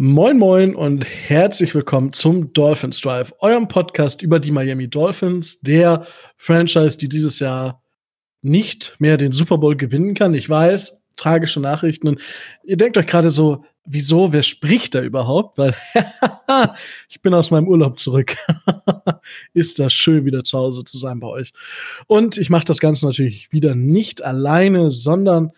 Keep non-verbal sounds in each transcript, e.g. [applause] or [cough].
Moin Moin und herzlich willkommen zum Dolphins Drive, eurem Podcast über die Miami Dolphins, der Franchise, die dieses Jahr nicht mehr den Super Bowl gewinnen kann. Ich weiß, tragische Nachrichten. Und ihr denkt euch gerade so, wieso, wer spricht da überhaupt? Weil [laughs] ich bin aus meinem Urlaub zurück. [laughs] Ist das schön, wieder zu Hause zu sein bei euch. Und ich mache das Ganze natürlich wieder nicht alleine, sondern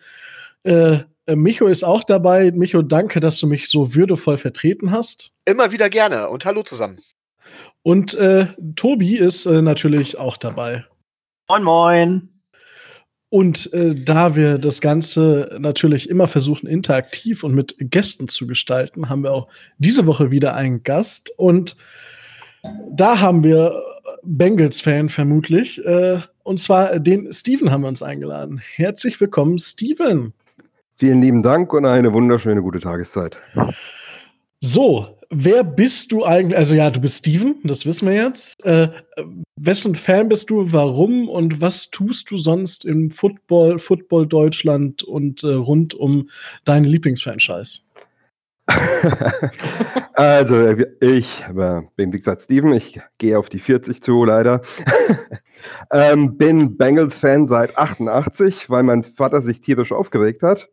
äh, Micho ist auch dabei. Micho, danke, dass du mich so würdevoll vertreten hast. Immer wieder gerne und hallo zusammen. Und äh, Tobi ist äh, natürlich auch dabei. Moin, moin. Und äh, da wir das Ganze natürlich immer versuchen, interaktiv und mit Gästen zu gestalten, haben wir auch diese Woche wieder einen Gast. Und da haben wir Bengals-Fan vermutlich. Äh, und zwar den Steven haben wir uns eingeladen. Herzlich willkommen, Steven. Vielen lieben Dank und eine wunderschöne gute Tageszeit. So, wer bist du eigentlich? Also ja, du bist Steven, das wissen wir jetzt. Äh, wessen Fan bist du? Warum und was tust du sonst im Football, Football Deutschland und äh, rund um deine Lieblingsfranchise? [laughs] also ich äh, bin wie gesagt Steven, ich gehe auf die 40 zu leider. [laughs] ähm, bin Bengals Fan seit 88, weil mein Vater sich tierisch aufgeregt hat.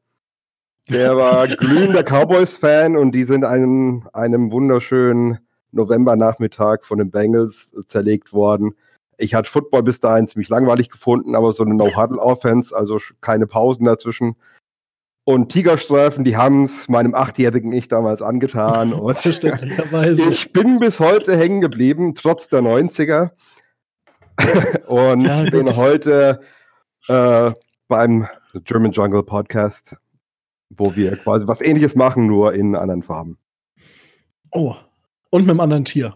Der war [laughs] glühender Cowboys-Fan und die sind einem, einem wunderschönen Novembernachmittag von den Bengals zerlegt worden. Ich hatte Football bis dahin ziemlich langweilig gefunden, aber so eine No-Huddle-Offense, also keine Pausen dazwischen. Und Tigerstreifen, die haben es meinem achtjährigen Ich damals angetan. [laughs] Und ich bin bis heute hängen geblieben, trotz der 90er. [laughs] und ja, bin heute äh, beim German Jungle Podcast wo wir quasi was ähnliches machen, nur in anderen Farben. Oh, und mit einem anderen Tier.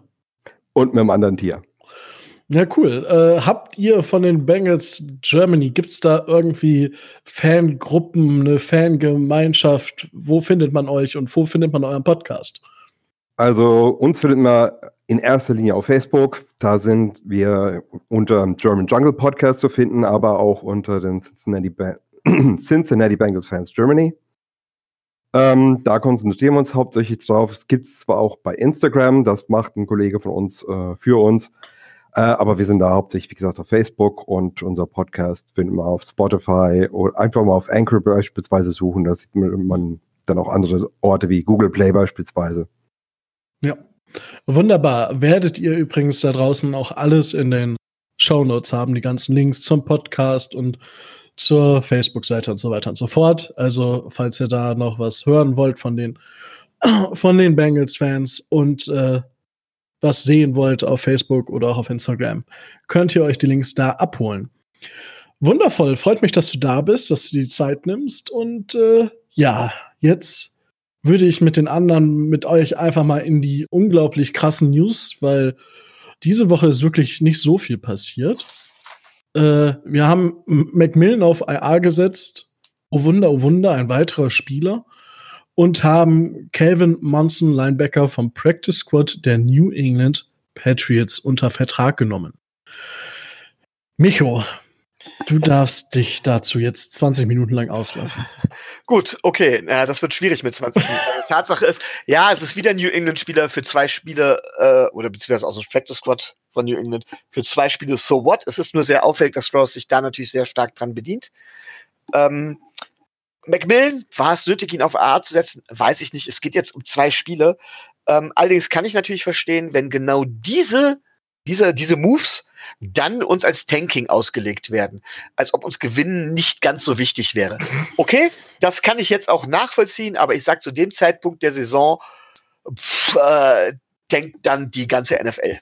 Und mit einem anderen Tier. Ja, cool. Äh, habt ihr von den Bengals Germany, gibt es da irgendwie Fangruppen, eine Fangemeinschaft? Wo findet man euch und wo findet man euren Podcast? Also uns findet man in erster Linie auf Facebook. Da sind wir unter German Jungle Podcast zu finden, aber auch unter den Cincinnati, ba [clears throat] Cincinnati Bengals Fans Germany. Ähm, da konzentrieren wir uns hauptsächlich drauf. Es gibt es zwar auch bei Instagram, das macht ein Kollege von uns äh, für uns, äh, aber wir sind da hauptsächlich, wie gesagt, auf Facebook und unser Podcast finden wir auf Spotify oder einfach mal auf Anchor beispielsweise suchen. Da sieht man dann auch andere Orte wie Google Play beispielsweise. Ja, wunderbar. Werdet ihr übrigens da draußen auch alles in den Show Notes haben, die ganzen Links zum Podcast und zur Facebook-Seite und so weiter und so fort. Also, falls ihr da noch was hören wollt von den, [clears throat] von den Bengals-Fans und äh, was sehen wollt auf Facebook oder auch auf Instagram, könnt ihr euch die Links da abholen. Wundervoll, freut mich, dass du da bist, dass du die Zeit nimmst. Und äh, ja, jetzt würde ich mit den anderen, mit euch einfach mal in die unglaublich krassen News, weil diese Woche ist wirklich nicht so viel passiert. Äh, wir haben Macmillan auf IA gesetzt. Oh Wunder, oh Wunder, ein weiterer Spieler. Und haben Calvin Munson, Linebacker vom Practice Squad der New England Patriots, unter Vertrag genommen. Micho, Du darfst dich dazu jetzt 20 Minuten lang auslassen. [laughs] Gut, okay. Das wird schwierig mit 20 Minuten. Also, Tatsache ist, ja, es ist wieder ein New England-Spieler für zwei Spiele, äh, oder beziehungsweise aus dem Practice Squad von New England für zwei Spiele. So what? Es ist nur sehr auffällig, dass Strauss sich da natürlich sehr stark dran bedient. Ähm, Macmillan, war es nötig, ihn auf A zu setzen? Weiß ich nicht. Es geht jetzt um zwei Spiele. Ähm, allerdings kann ich natürlich verstehen, wenn genau diese, diese, diese Moves dann uns als Tanking ausgelegt werden, als ob uns Gewinnen nicht ganz so wichtig wäre. Okay, das kann ich jetzt auch nachvollziehen, aber ich sag zu dem Zeitpunkt der Saison, pff, äh, denkt dann die ganze NFL.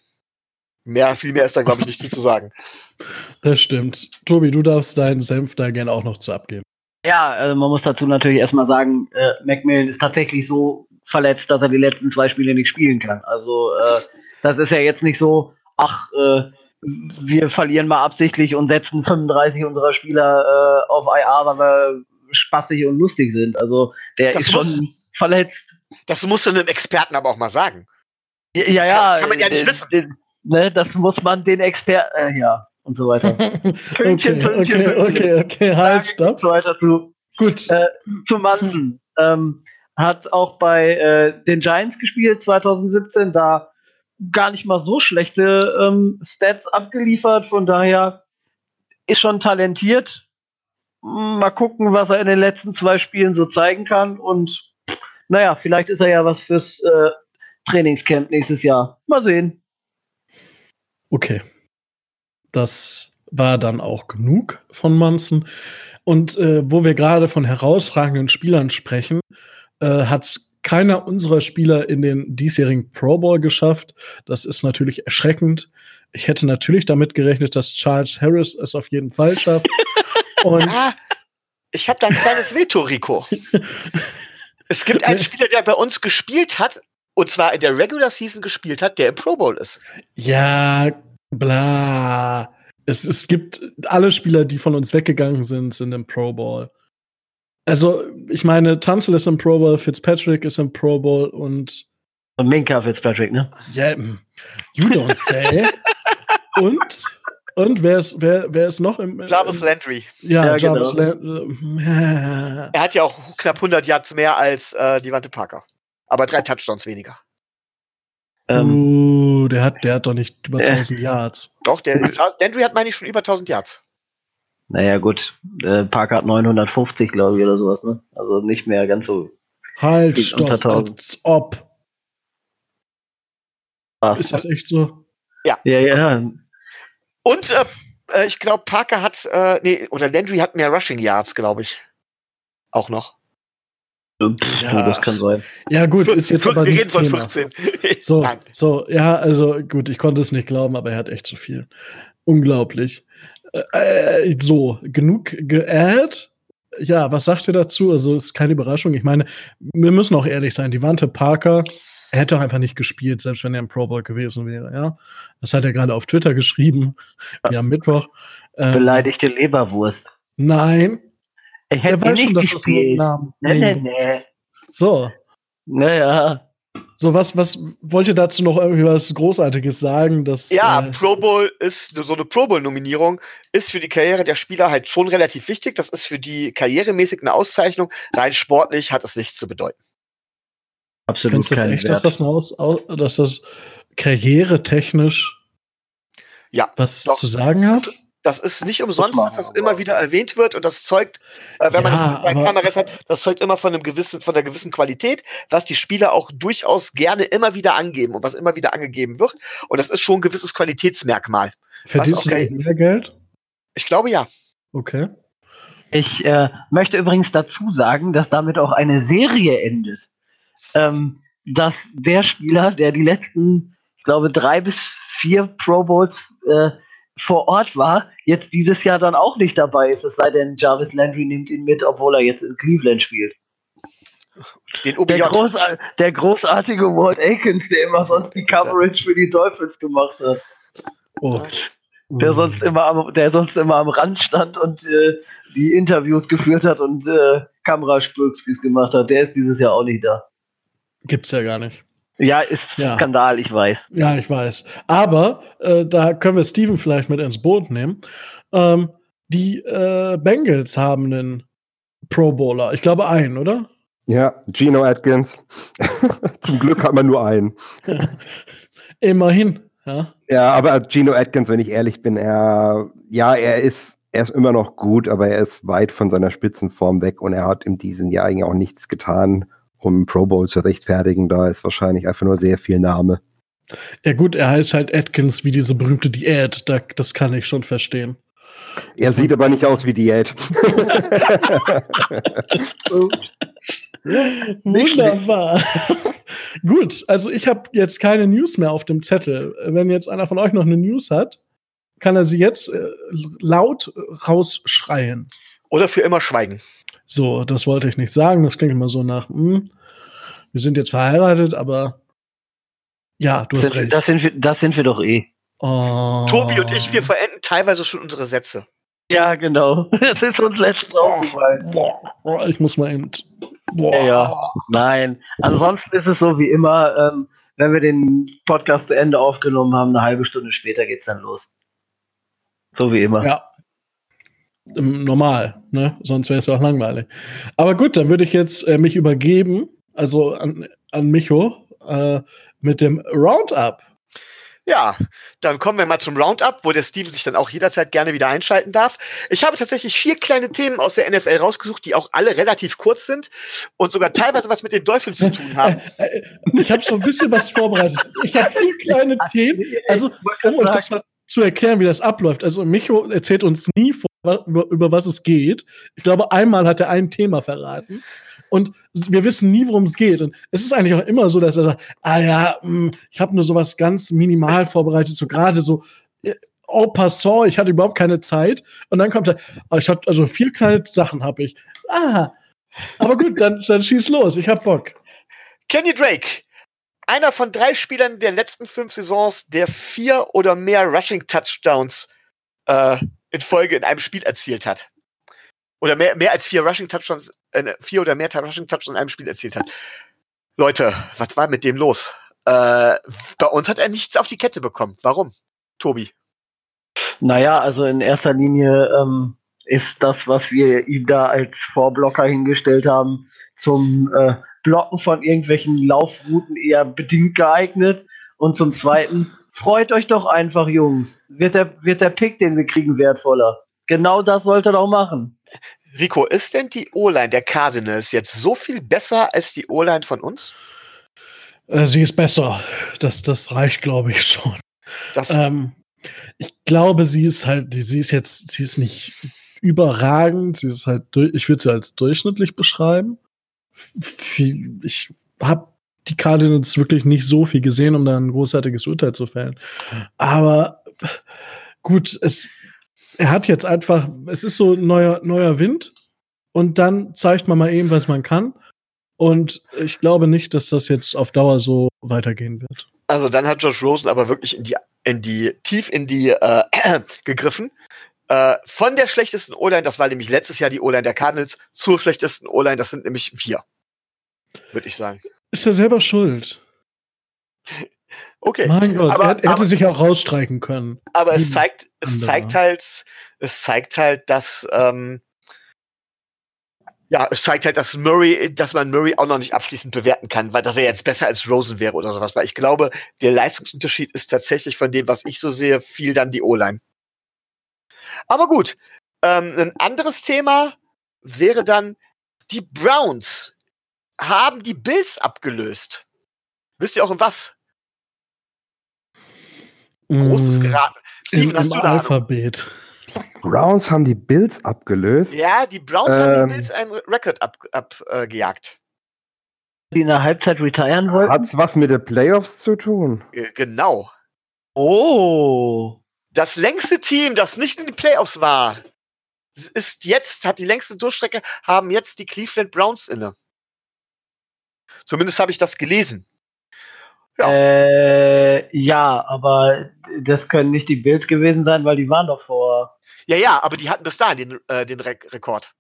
Mehr, viel mehr ist da, glaube ich, nicht zu sagen. [laughs] Das stimmt. Tobi, du darfst deinen Senf da gerne auch noch zu abgeben. Ja, also man muss dazu natürlich erstmal sagen, äh, Macmillan ist tatsächlich so verletzt, dass er die letzten zwei Spiele nicht spielen kann. Also äh, das ist ja jetzt nicht so, ach, äh, wir verlieren mal absichtlich und setzen 35 unserer Spieler äh, auf IR, weil wir spaßig und lustig sind. Also der das ist muss, schon verletzt. Das musst du einem Experten aber auch mal sagen. Ja, ja. Kann, kann man ja nicht wissen. Den, ne, das muss man den Experten, äh, ja, und so weiter. [laughs] Pünktchen, okay, Pünktchen, okay, okay, okay, halt, stopp. Weiter zu, Gut. Äh, zu Mansen. Ähm, hat auch bei äh, den Giants gespielt 2017, da gar nicht mal so schlechte ähm, Stats abgeliefert. Von daher ist schon talentiert. Mal gucken, was er in den letzten zwei Spielen so zeigen kann. Und naja, vielleicht ist er ja was fürs äh, Trainingscamp nächstes Jahr. Mal sehen. Okay. Das war dann auch genug von Munson. Und äh, wo wir gerade von herausragenden Spielern sprechen, äh, hat keiner unserer Spieler in den diesjährigen Pro Bowl geschafft. Das ist natürlich erschreckend. Ich hätte natürlich damit gerechnet, dass Charles Harris es auf jeden Fall schafft. [laughs] Und Ah, ich habe da ein kleines Veto, Rico. [laughs] Es gibt einen Spieler, der bei uns gespielt hat, und zwar in der Regular Season gespielt hat, der im Pro Bowl ist. ja, bla. Es, es gibt alle Spieler, die von uns weggegangen sind, sind im Pro Bowl. Also, ich meine, Tunzel ist im Pro Bowl, Fitzpatrick ist im Pro Bowl und Und Minka Fitzpatrick, ne? Ja, mm, you don't say. [laughs] und und wer ist wer wer ist noch im Jarvis Landry. Ja, Ja, Jarvis genau. Land. [laughs] Er hat ja auch knapp 100 Yards mehr als äh, Devante Parker. Aber drei Touchdowns weniger. Ähm, Uh, der hat der hat doch nicht über Äh. 1000 Yards. Doch, der Landry hat, meine ich, schon über 1000 Yards. naja, gut. Äh, Parker hat 950, glaube ich, oder sowas, ne? Also nicht mehr ganz so Halt, stopp, unter 1000. als ob. krass. Ist das echt so? Ja, ja. Und äh, äh, ich glaube, Parker hat, äh, nee, oder Landry hat mehr Rushing Yards, glaube ich. Auch noch. Ja. Das kann sein. Ja, gut, ist jetzt Wir aber nicht von Thema. 14. [laughs] So, so, ja, also gut, ich konnte es nicht glauben, aber er hat echt zu viel. Unglaublich. Äh, äh, so, genug geaddet. Ja, was sagt ihr dazu? Also, ist keine Überraschung. Ich meine, wir müssen auch ehrlich sein. Die Wante Parker, er hätte auch einfach nicht gespielt, selbst wenn er im Pro Bowl gewesen wäre, ja. Das hat er gerade auf Twitter geschrieben. [laughs] Wir haben Mittwoch. Ähm, Beleidigte Leberwurst. Nein, Ich er hätte weiß schon, dass das nur ein gespielt. Name. Nee, nee, nee. So, Naja. so was, was wollt ihr dazu noch irgendwie was Großartiges sagen? Dass, Ja, äh, Pro Bowl ist so eine Pro Bowl-Nominierung ist für die Karriere der Spieler halt schon relativ wichtig. Das ist für die karrieremäßig eine Auszeichnung. Rein sportlich hat es nichts zu bedeuten. Absolut Findest du das echt, dass das, Aus, au- dass das karrieretechnisch Ja, was doch. zu sagen Das hat? ist, das ist nicht umsonst, man dass das immer wieder erwähnt wird und das zeugt, äh, wenn man Ja, das bei Kameras hat, das zeugt immer von einem gewissen, von einer gewissen Qualität, was die Spieler auch durchaus gerne immer wieder angeben und was immer wieder angegeben wird. Und das ist schon ein gewisses Qualitätsmerkmal. Verdienst du okay. damit mehr Geld? Ich glaube ja. Okay. Ich äh, möchte übrigens dazu sagen, dass damit auch eine Serie endet. Ähm, dass der Spieler, der die letzten, ich glaube, drei bis vier Pro Bowls äh, vor Ort war, jetzt dieses Jahr dann auch nicht dabei ist, es sei denn, Jarvis Landry nimmt ihn mit, obwohl er jetzt in Cleveland spielt. Den Der, OBJ. großar der großartige Walt Akins, der immer sonst die Coverage für die Dolphins gemacht hat. Oh. der sonst immer am, der sonst immer am Rand stand und äh, die Interviews geführt hat und äh, Kamerasprüxkis gemacht hat, der ist dieses Jahr auch nicht da. Gibt's ja gar nicht. Ja, ist Ja. Skandal, ich weiß. Ja, ich weiß. Aber äh, da können wir Steven vielleicht mit ins Boot nehmen. Ähm, die äh, Bengals haben einen Pro Bowler. Ich glaube einen, oder? Ja, Gino Atkins. [laughs] Zum Glück hat man nur einen. [laughs] Immerhin. Ja. Ja, aber Gino Atkins, wenn ich ehrlich bin, er, ja, er ist, er ist immer noch gut, aber er ist weit von seiner Spitzenform weg und er hat in diesem Jahr eigentlich auch nichts getan, um Pro Bowl zu rechtfertigen. Da ist wahrscheinlich einfach nur sehr viel Name. Ja, gut, er heißt halt Atkins wie diese berühmte Diät. Da, das kann ich schon verstehen. Er sieht aber nicht aus wie Diät. [laughs] [laughs] Wunderbar. Gut, also ich habe jetzt keine News mehr auf dem Zettel. Wenn jetzt einer von euch noch eine News hat, kann er sie jetzt äh, laut rausschreien. Oder für immer schweigen. So, das wollte ich nicht sagen. Das klingt immer so nach, hm, wir sind jetzt verheiratet, aber ja, du hast Das, recht. das, sind wir, das sind wir doch eh. oh. Tobi und ich, wir verenden teilweise schon unsere Sätze. Ja, genau. [laughs] Das ist uns letztens aufgefallen. Boah, ich muss mal eben. Boah. Ja, ja. Nein. Ansonsten ist es so wie immer, ähm, wenn wir den Podcast zu Ende aufgenommen haben, eine halbe Stunde später geht's dann los. So wie immer. Ja. Ähm, Normal, ne? Sonst wäre es auch langweilig. Aber gut, dann würde ich jetzt äh, mich übergeben also an, an Micho, äh, mit dem Roundup. Ja, dann kommen wir mal zum Roundup, wo der Steven sich dann auch jederzeit gerne wieder einschalten darf. Ich habe tatsächlich vier kleine Themen aus der NFL rausgesucht, die auch alle relativ kurz sind und sogar teilweise was mit den Dolphins zu tun haben. Ich habe so ein bisschen was vorbereitet. Ich habe vier kleine Themen. Also, um euch das mal zu erklären, wie das abläuft. Also, Micho erzählt uns nie vor, über, über was es geht. Ich glaube, einmal hat er ein Thema verraten und wir wissen nie, worum es geht. Und es ist eigentlich auch immer so, dass er sagt, ah ja, hm, ich habe nur sowas ganz minimal vorbereitet, so gerade so oh passant, ich hatte überhaupt keine Zeit. Und dann kommt er, oh, ich hatte also vier kleine Sachen habe ich. Ah, aber gut, dann, dann schieß los, ich hab Bock. Kenny Drake, einer von drei Spielern der letzten fünf Saisons, der vier oder mehr Rushing Touchdowns äh, in Folge in einem Spiel erzielt hat oder mehr, mehr als vier Rushing Touchdowns, äh, vier oder mehr Rushing Touchdowns in einem Spiel erzielt hat. Leute, was war mit dem los? Äh, bei uns hat er nichts auf die Kette bekommen. Warum? Tobi. Naja, also in erster Linie ähm, ist das, was wir ihm da als Vorblocker hingestellt haben, zum äh, Blocken von irgendwelchen Laufrouten eher bedingt geeignet. Und zum Zweiten, freut euch doch einfach, Jungs. Wird der, wird der Pick, den wir kriegen, wertvoller. Genau das sollte er doch machen. Rico, ist denn die O-Line der Cardinals jetzt so viel besser als die O-Line von uns? Äh, sie ist besser. Das, das reicht, glaube ich, schon. Ähm, ich glaube, sie ist halt, sie ist jetzt, sie ist nicht überragend. Sie ist halt, ich würde sie als durchschnittlich beschreiben. Ich habe die Cardinals wirklich nicht so viel gesehen, um da ein großartiges Urteil zu fällen. Aber gut, es, er hat jetzt einfach, es ist so neuer, neuer Wind und dann zeigt man mal eben, was man kann. Und ich glaube nicht, dass das jetzt auf Dauer so weitergehen wird. Also dann hat Josh Rosen aber wirklich in die, in die, tief in die äh, [clears throat] gegriffen. Äh, von der schlechtesten O-Line, das war nämlich letztes Jahr die O-Line der Cardinals, zur schlechtesten O-Line, das sind nämlich wir. Würde ich sagen. Ist er selber schuld? Okay. Mein Gott, aber, er, er hätte sich auch rausstreichen können. Aber es zeigt, es zeigt halt, es zeigt halt, dass, ähm, ja, es zeigt halt, dass Murray, dass man Murray auch noch nicht abschließend bewerten kann, weil dass er jetzt besser als Rosen wäre oder sowas. Weil ich glaube, der Leistungsunterschied ist tatsächlich von dem, was ich so sehe, viel dann die O-Line. Aber gut, ähm, ein anderes Thema wäre dann, die Browns haben die Bills abgelöst. Wisst ihr auch in was? Großes mm, Geraten. Steven, Im, hast du da Alphabet. Browns haben die Bills abgelöst. Ja, die Browns ähm, haben die ähm. Bills einen Rekord abgejagt. Ab, äh, die in der Halbzeit retiren wollten? Hat's was mit den Playoffs zu tun? Äh, genau. Oh. Das längste Team, das nicht in den Playoffs war, ist jetzt, hat die längste Durchstrecke, haben jetzt die Cleveland Browns inne. Zumindest habe ich das gelesen. Ja. Äh, ja, aber das können nicht die Bills gewesen sein, weil die waren doch vor. Ja, ja, aber die hatten bis dahin den, äh, den Re Rekord.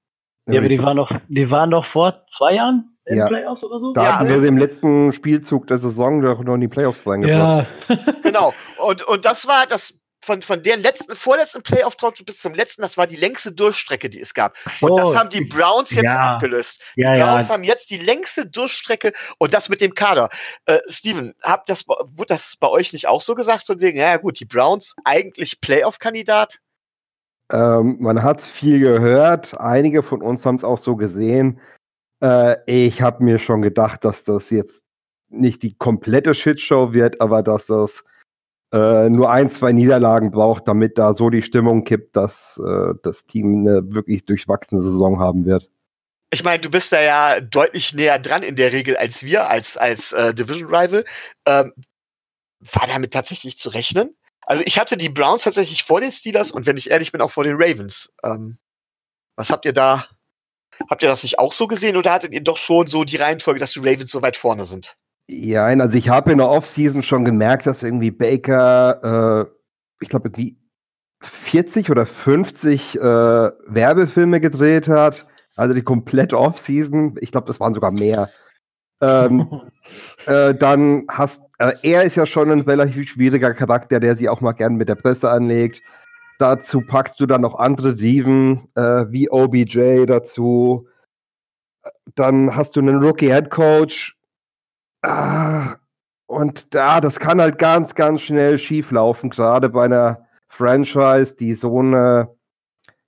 Ja, aber die waren doch, die waren doch vor zwei Jahren in ja. Playoffs oder so. Da ja, hatten wir sie im letzten Spielzug der Saison doch noch in die Playoffs reingebracht. Ja. [laughs] [laughs] genau. Und, und das war, das von, von der letzten, vorletzten playoff bis zum letzten, das war die längste Durchstrecke, die es gab. Oh, und das haben die Browns jetzt ja. abgelöst. Die ja, Browns ja. haben jetzt die längste Durchstrecke und das mit dem Kader. Äh, Steven, habt das, wurde das bei euch nicht auch so gesagt? Von wegen, ja gut, die Browns eigentlich Playoff-Kandidat? Ähm, man hat es viel gehört. Einige von uns haben es auch so gesehen. Äh, ich habe mir schon gedacht, dass das jetzt nicht die komplette Shitshow wird, aber dass das äh, nur ein, zwei Niederlagen braucht, damit da so die Stimmung kippt, dass äh, das Team eine wirklich durchwachsene Saison haben wird. Ich meine, du bist da ja deutlich näher dran in der Regel als wir, als, als äh, Division Rival. Ähm, war damit tatsächlich zu rechnen? Also ich hatte die Browns tatsächlich vor den Steelers und wenn ich ehrlich bin, auch vor den Ravens. Ähm, was habt ihr da? Habt ihr das nicht auch so gesehen oder hattet ihr doch schon so die Reihenfolge, dass die Ravens so weit vorne sind? Ja, also ich habe in der Offseason schon gemerkt, dass irgendwie Baker, äh, ich glaube, irgendwie 40 oder 50 äh, Werbefilme gedreht hat. Also die komplette Offseason. Ich glaube, das waren sogar mehr. Ähm, [laughs] äh, dann hast äh, er ist ja schon ein relativ schwieriger Charakter, der sich auch mal gern mit der Presse anlegt. Dazu packst du dann noch andere Diven äh, wie OBJ dazu. dann hast du einen Rookie-Head Coach. Ah, und da, das kann halt ganz, ganz schnell schief laufen, gerade bei einer Franchise, die so eine,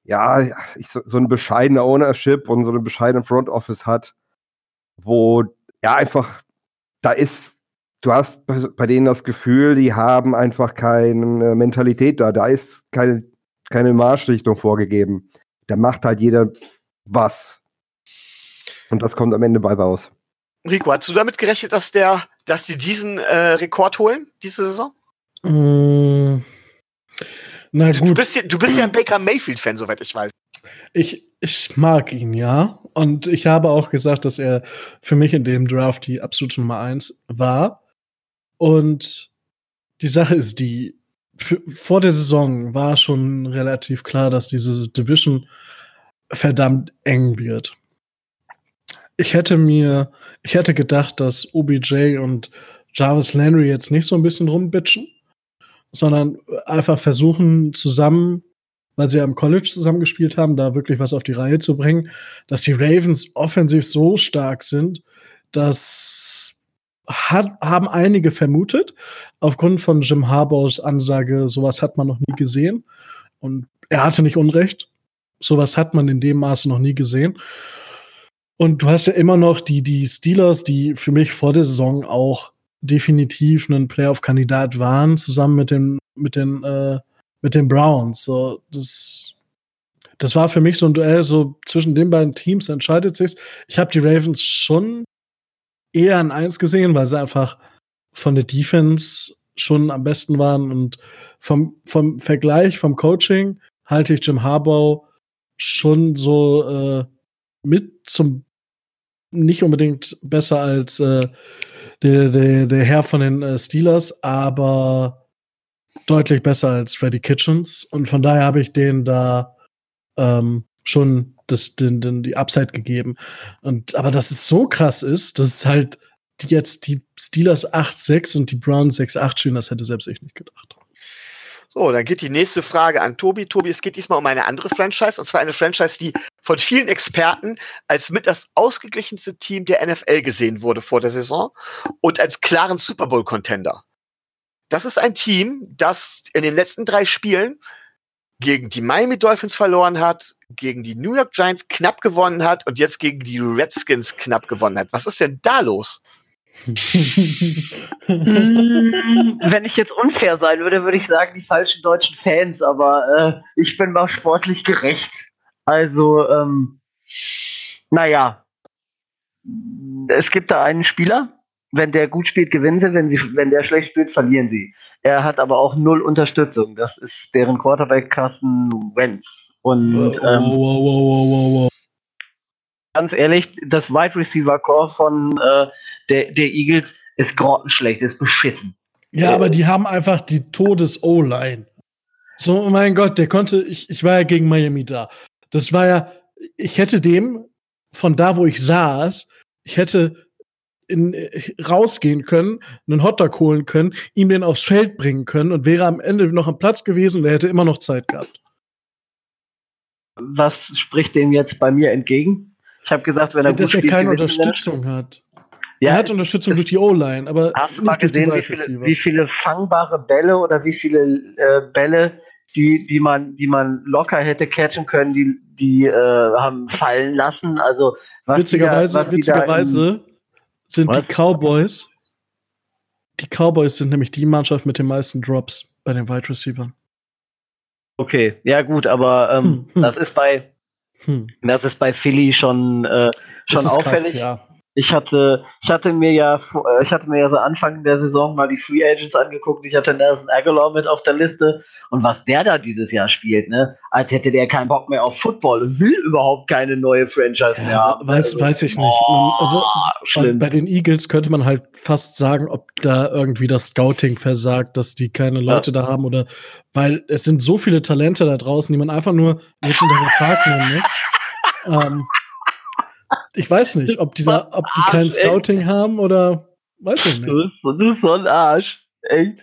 ja, ich, so, so eine bescheidene Ownership und so eine bescheidene Front Office hat, wo ja einfach, da ist, du hast bei, denen das Gefühl, die haben einfach keine Mentalität da, da ist keine, keine Marschrichtung vorgegeben. Da macht halt jeder was. Und das kommt am Ende bei raus. Rico, hast du damit gerechnet, dass der, dass die diesen äh, Rekord holen, diese Saison? Mm, na gut. Du bist, ja, du bist ja ein Baker Mayfield-Fan, soweit ich weiß. Ich, ich mag ihn, ja. Und ich habe auch gesagt, dass er für mich in dem Draft die absolute Nummer eins war. Und die Sache ist die, für, vor der Saison war schon relativ klar, dass diese Division verdammt eng wird. Ich hätte mir, ich hätte gedacht, dass OBJ und Jarvis Landry jetzt nicht so ein bisschen rumbitchen, sondern einfach versuchen zusammen, weil sie ja im College zusammengespielt haben, da wirklich was auf die Reihe zu bringen, dass die Ravens offensiv so stark sind, dass hat, haben einige vermutet, aufgrund von Jim Harbaughs Ansage, sowas hat man noch nie gesehen. Und er hatte nicht Unrecht. Sowas hat man in dem Maße noch nie gesehen. Und du hast ja immer noch die, die Steelers, die für mich vor der Saison auch definitiv ein Playoff-Kandidat waren, zusammen mit den, mit den, äh, mit den Browns. So, das, das war für mich so ein Duell, so zwischen den beiden Teams entscheidet sich's. Ich habe die Ravens schon eher an eins gesehen, weil sie einfach von der Defense schon am besten waren und vom, vom Vergleich, vom Coaching halte ich Jim Harbaugh schon so äh, mit zum nicht unbedingt besser als äh, der, der, der Herr von den äh, Steelers, aber deutlich besser als Freddy Kitchens. Und von daher habe ich den da ähm, schon das, den, den, die Upside gegeben. Und, aber dass es so krass ist, dass es halt die jetzt die Steelers 8-6 und die Browns 6-8 stehen, das hätte selbst ich nicht gedacht. So, dann geht die nächste Frage an Tobi. Tobi, es geht diesmal um eine andere Franchise, und zwar eine Franchise, die von vielen Experten als mit das ausgeglichenste Team der NFL gesehen wurde vor der Saison und als klaren Super Bowl-Contender. Das ist ein Team, das in den letzten drei Spielen gegen die Miami Dolphins verloren hat, gegen die New York Giants knapp gewonnen hat und jetzt gegen die Redskins knapp gewonnen hat. Was ist denn da los? Mm, Wenn ich jetzt unfair sein würde, würde ich sagen, die falschen deutschen Fans, aber äh, ich bin mal sportlich gerecht. Also, ähm, naja, es gibt da einen Spieler, wenn der gut spielt, gewinnen sie, wenn, sie, wenn der schlecht spielt, verlieren sie. Er hat aber auch null Unterstützung. Das ist deren Quarterback Carsten Wentz. Und ähm, wow, wow, wow, wow, wow. ganz ehrlich, das Wide Receiver Core von äh, der, der Eagles ist grottenschlecht, ist beschissen. Ja, aber die haben einfach die Todes-O-Line. So, oh mein Gott, der konnte, ich, ich war ja gegen Miami da. Das war ja, ich hätte dem von da, wo ich saß, ich hätte in, rausgehen können, einen Hotdog holen können, ihm den aufs Feld bringen können und wäre am Ende noch am Platz gewesen und er hätte immer noch Zeit gehabt. Was spricht dem jetzt bei mir entgegen? Ich habe gesagt, wenn er Dass gut er keine er. Unterstützung hat. Ja, er hat Unterstützung durch die O-Line, aber Hast du mal gesehen, wie viele, wie viele fangbare Bälle oder wie viele äh, Bälle, die, die, man, die man locker hätte catchen können, die, die äh, haben fallen lassen? Also, Witzigerweise, da, witzigerweise sind Was? die Cowboys, die Cowboys sind nämlich die Mannschaft mit den meisten Drops bei den Wide Receivers. Okay, ja gut, aber ähm, Hm, hm. das ist bei Hm. das ist bei Philly schon äh, schon Das ist auffällig. krass, ja. Ich hatte, ich hatte mir ja, äh, ich hatte mir ja so Anfang der Saison mal die Free Agents angeguckt. Ich hatte Nelson Aguilar mit auf der Liste und was der da dieses Jahr spielt, ne, als hätte der keinen Bock mehr auf Football und will überhaupt keine neue Franchise mehr Ja, haben. weiß, Also, weiß ich nicht. Man, also bei, schlimm. bei den Eagles könnte man halt fast sagen, ob da irgendwie das Scouting versagt, dass die keine Leute da haben oder weil es sind so viele Talente da draußen, die man einfach nur jetzt unter Vertrag nehmen muss. Ähm, ich weiß nicht, ob die da, ob die kein Arsch. Scouting haben oder weiß ich nicht. Du bist, du bist so ein Arsch. Ey.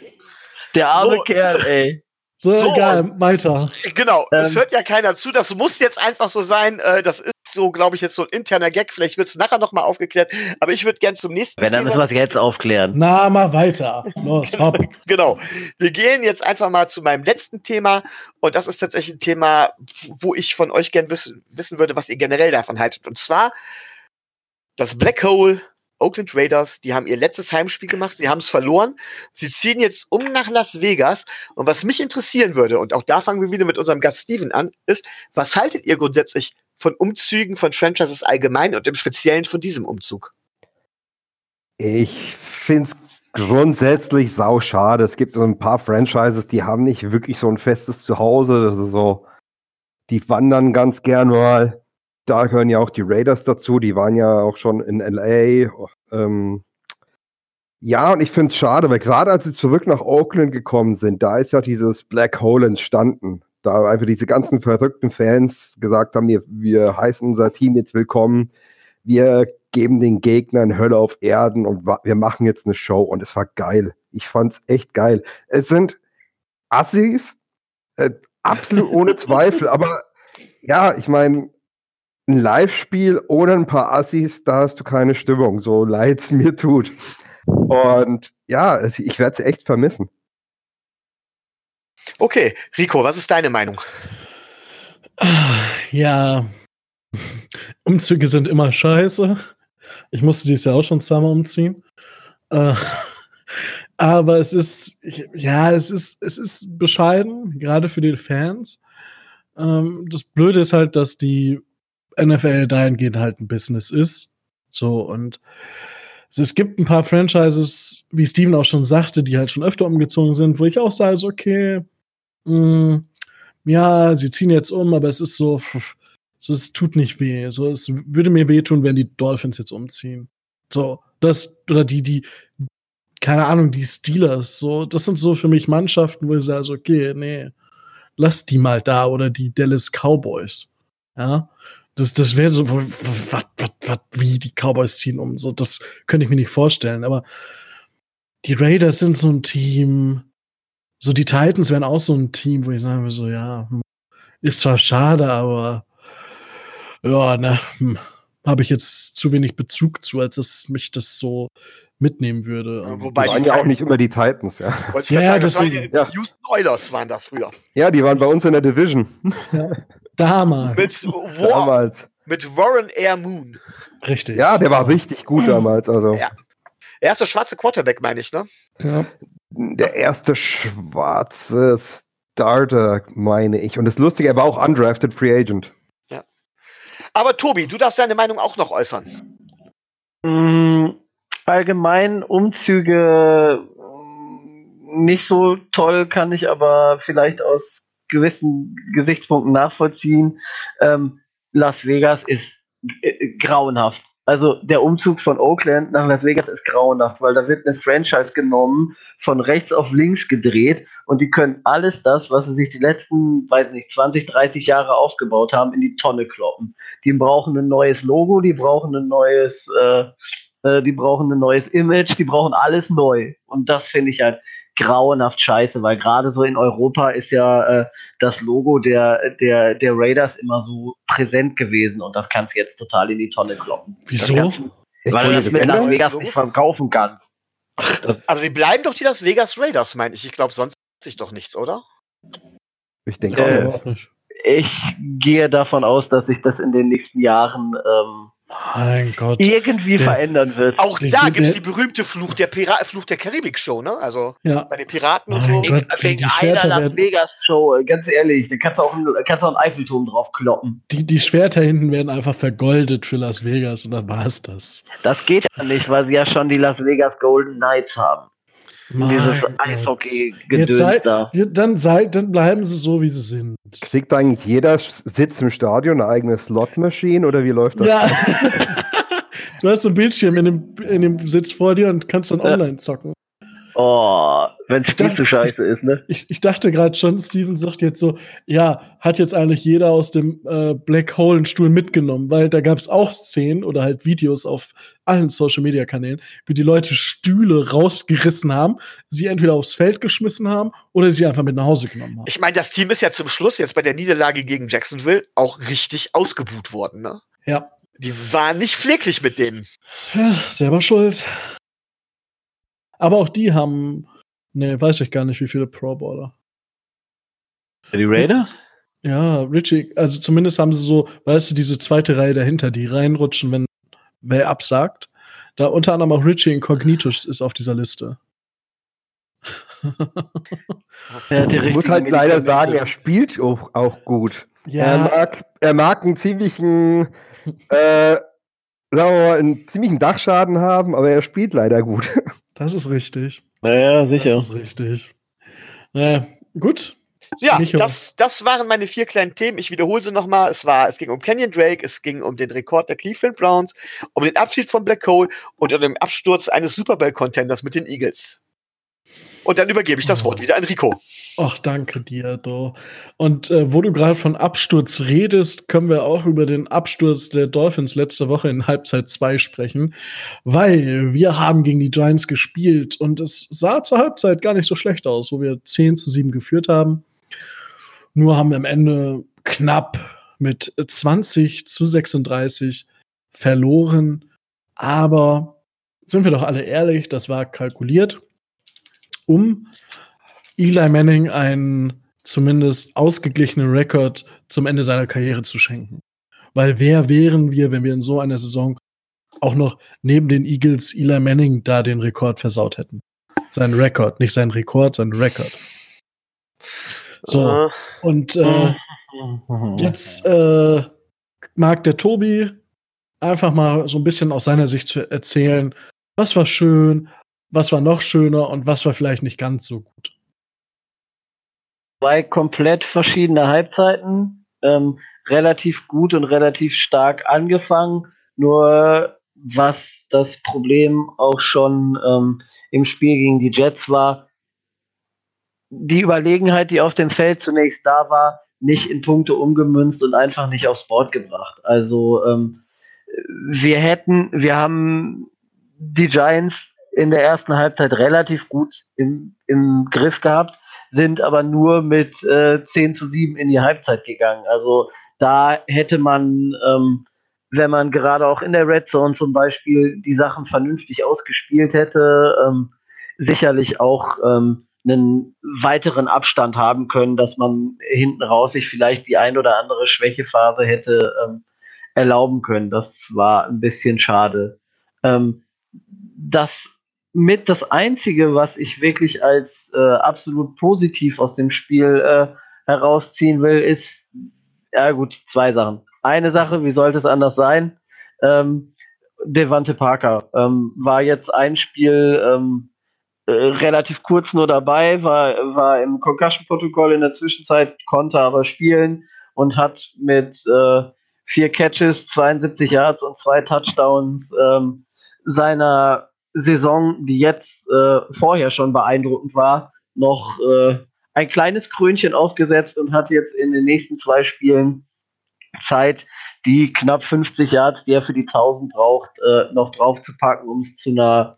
Der arme So. Kerl, ey. So, So. egal, weiter. Genau, es Ähm. hört ja keiner zu. Das muss jetzt einfach so sein. Äh, das ist so, glaube ich, jetzt so ein interner Gag. Vielleicht wird es nachher nochmal aufgeklärt. Aber ich würde gern zum nächsten Wenn, dann müssen wir es jetzt aufklären. Na, mal weiter. Los, hopp. [laughs] Genau. Wir gehen jetzt einfach mal zu meinem letzten Thema. Und das ist tatsächlich ein Thema, wo ich von euch gern wissen, wissen würde, was ihr generell davon haltet. Und zwar das Black Hole Oakland Raiders, die haben ihr letztes Heimspiel gemacht, sie haben es verloren. Sie ziehen jetzt um nach Las Vegas. Und was mich interessieren würde, und auch da fangen wir wieder mit unserem Gast Steven an, ist, was haltet ihr grundsätzlich von Umzügen von Franchises allgemein und im Speziellen von diesem Umzug? Ich finde es grundsätzlich sau schade. Es gibt so ein paar Franchises, die haben nicht wirklich so ein festes Zuhause. Das ist so, die wandern ganz gern mal. Da gehören ja auch die Raiders dazu. Die waren ja auch schon in LA. Ähm, ja, und ich finde es schade, weil gerade als sie zurück nach Oakland gekommen sind, da ist ja dieses Black Hole entstanden. Da einfach diese ganzen verrückten Fans gesagt haben, wir, wir heißen unser Team jetzt willkommen. Wir geben den Gegnern Hölle auf Erden und wir machen jetzt eine Show. Und es war geil. Ich fand's echt geil. Es sind Assis, äh, absolut ohne [laughs] Zweifel, aber ja, ich meine, ein Live-Spiel ohne ein paar Assis, da hast du keine Stimmung, so leid's [laughs] mir tut. Und ja, es- ich werde sie echt vermissen. Okay, Rico, was ist deine Meinung? Ja, Umzüge sind immer scheiße. Ich musste dieses Jahr auch schon zweimal umziehen. Äh, [laughs] aber es ist, ja, es ist, es ist bescheiden, gerade für die Fans. Ähm, das Blöde ist halt, dass die NFL dahingehend halt ein Business ist. So, und es, gibt ein paar Franchises, wie Steven auch schon sagte, die halt schon öfter umgezogen sind, wo ich auch sage, so, okay, mh, ja, sie ziehen jetzt um, aber es ist so, so, es tut nicht weh. So, es würde mir wehtun, wenn die Dolphins jetzt umziehen. So, das, oder die, die, keine Ahnung, die Steelers, so, das sind so für mich Mannschaften, wo ich sage, so, okay, nee, lass die mal da, oder die Dallas Cowboys. Ja, das, das wäre so, was, was, was, wie die Cowboys ziehen um, so, das könnte ich mir nicht vorstellen, aber die Raiders sind so ein Team, so die Titans wären auch so ein Team, wo ich sagen würde, so, ja, hm, ist zwar schade, aber ja, ne, hm, habe ich jetzt zu wenig Bezug zu, als dass mich das so mitnehmen würde. Ähm, Wobei Die waren ja auch Titans- nicht immer die Titans, ja. Wollte ich Ja, ja, sagen, das waren die ja. Houston Oilers waren das früher. Ja, die waren bei uns in der Division. [laughs] damals. Mit, War, Damals. mit Warren Air Moon. Richtig. Ja, der war richtig gut damals. Also Ja. Er der schwarze Quarterback, meine ich, ne? Ja. der erste schwarze Starter, meine ich. Und das Lustige, er war auch undrafted Free Agent. Aber Tobi, du darfst deine Meinung auch noch äußern. Mm, Allgemein Umzüge mm, nicht so toll, kann ich aber vielleicht aus gewissen Gesichtspunkten nachvollziehen. Ähm, Las Vegas ist äh, grauenhaft. Also der Umzug von Oakland nach Las Vegas ist grauenhaft, weil da wird eine Franchise genommen, von rechts auf links gedreht und die können alles das, was sie sich die letzten, weiß nicht, 20, 30 Jahre aufgebaut haben, in die Tonne kloppen. Die brauchen ein neues Logo, die brauchen ein neues, äh, äh, die brauchen ein neues Image, die brauchen alles neu. Und das finde ich halt grauenhaft scheiße, weil gerade so in Europa ist ja äh, das Logo der, der, der Raiders immer so präsent gewesen und das kannst du jetzt total in die Tonne kloppen. Wieso? Du, weil du kann das mit Las. Vegas nicht verkaufen kannst. [laughs] Aber sie bleiben doch die Las Vegas Raiders, meine ich. Ich glaube, sonst ändert sich doch nichts, oder? Ich denke Äh, auch. auch nicht. Ich gehe davon aus, dass sich das in den nächsten Jahren ähm, Mein Gott. irgendwie Der- verändern wird. Auch da gibt es die berühmte Fluch der, Pira Fluch der Karibik-Show, ne? Also Ja. bei den Piraten und so. Gott. die- Wegen die einer Schwerter Las werden- Vegas Show, äh, ganz ehrlich, da kannst du auch, einen- kannst du auch einen Eiffelturm drauf kloppen. Die, die Schwerter hinten werden einfach vergoldet für Las Vegas und dann war's das. Das geht ja nicht, weil sie ja schon die Las Vegas Golden Knights haben. Mein Dieses Eishockey-Gedöns da. dann, sei, dann bleiben sie so, wie sie sind. Kriegt eigentlich jeder Sitz im Stadion eine eigene Slot-Machine oder wie läuft das? Ja. [laughs] du hast so ein Bildschirm in dem, in dem Sitz vor dir und kannst dann Ja. online zocken. Oh, wenn es Ich viel dachte- zu scheiße ist, ne? Ich, ich dachte gerade schon, Steven sagt jetzt so, ja, hat jetzt eigentlich jeder aus dem äh, Black Hole einen Stuhl mitgenommen, weil da gab es auch Szenen oder halt Videos auf allen Social Media Kanälen, wie die Leute Stühle rausgerissen haben, sie entweder aufs Feld geschmissen haben oder sie einfach mit nach Hause genommen haben. Ich meine, das Team ist ja zum Schluss jetzt bei der Niederlage gegen Jacksonville auch richtig ausgebuht worden, ne? Ja, Die waren nicht pfleglich mit denen. Ja, selber schuld. Aber auch die haben, ne, weiß ich gar nicht, wie viele Pro Bowler. Die Raiders? Ja, Richie, also zumindest haben sie so, weißt du, diese zweite Reihe dahinter, die reinrutschen, wenn wer absagt. Da unter anderem auch Richie Incognitus ist auf dieser Liste. [laughs] Ich muss halt leider sagen, er spielt auch, auch gut. Er, ja, mag, er mag einen ziemlichen, äh, sagen wir mal, einen ziemlichen Dachschaden haben, aber er spielt leider gut. [laughs] das ist richtig. Naja, sicher. Das ist richtig. Naja, gut. Ja, Micho. das, das waren meine vier kleinen Themen. Ich wiederhole sie nochmal. Es war, es ging um Kenyon Drake, es ging um den Rekord der Cleveland Browns, um den Abschied von Black Hole und um den Absturz eines Super Bowl Contenders mit den Eagles. Und dann übergebe ich das Wort wieder an Rico. Ach, danke dir, Do. Und äh, wo du gerade von Absturz redest, können wir auch über den Absturz der Dolphins letzte Woche in Halbzeit 2 sprechen, weil wir haben gegen die Giants gespielt und es sah zur Halbzeit gar nicht so schlecht aus, wo wir 10 zu 7 geführt haben. Nur haben wir am Ende knapp mit 20 zu 36 verloren. Aber sind wir doch alle ehrlich, das war kalkuliert, um Eli Manning einen zumindest ausgeglichenen Rekord zum Ende seiner Karriere zu schenken. Weil wer wären wir, wenn wir in so einer Saison auch noch neben den Eagles Eli Manning da den Rekord versaut hätten? Sein Rekord, nicht sein Rekord, sein Rekord. So, Äh, und äh, Jetzt äh, mag der Tobi einfach mal so ein bisschen aus seiner Sicht zu erzählen, was war schön, was war noch schöner und was war vielleicht nicht ganz so gut. Zwei komplett verschiedene Halbzeiten, ähm, relativ gut und relativ stark angefangen. Nur was das Problem auch schon ähm, im Spiel gegen die Jets war, die Überlegenheit, die auf dem Feld zunächst da war, nicht in Punkte umgemünzt und einfach nicht aufs Board gebracht. Also ähm, wir hätten, wir haben die Giants in der ersten Halbzeit relativ gut im, im Griff gehabt sind aber nur mit äh, 10 zu 7 in die Halbzeit gegangen. Also da hätte man, ähm, wenn man gerade auch in der Red Zone zum Beispiel die Sachen vernünftig ausgespielt hätte, ähm, sicherlich auch ähm, einen weiteren Abstand haben können, dass man hinten raus sich vielleicht die ein oder andere Schwächephase hätte ähm, erlauben können. Das war ein bisschen schade. Ähm, das mit das Einzige, was ich wirklich als äh, absolut positiv aus dem Spiel äh, herausziehen will, ist, ja gut, zwei Sachen. Eine Sache, wie sollte es anders sein? Ähm, Devante Parker ähm, war jetzt ein Spiel ähm, äh, relativ kurz nur dabei, war, war im Concussion-Protokoll in der Zwischenzeit, konnte aber spielen und hat mit äh, vier Catches, 72 Yards und zwei Touchdowns ähm, seiner Saison, die jetzt äh, vorher schon beeindruckend war, noch äh, ein kleines Krönchen aufgesetzt und hat jetzt in den nächsten zwei Spielen Zeit, die knapp 50 Yards, die er für die 1000 braucht, äh, noch drauf zu packen, um es zu einer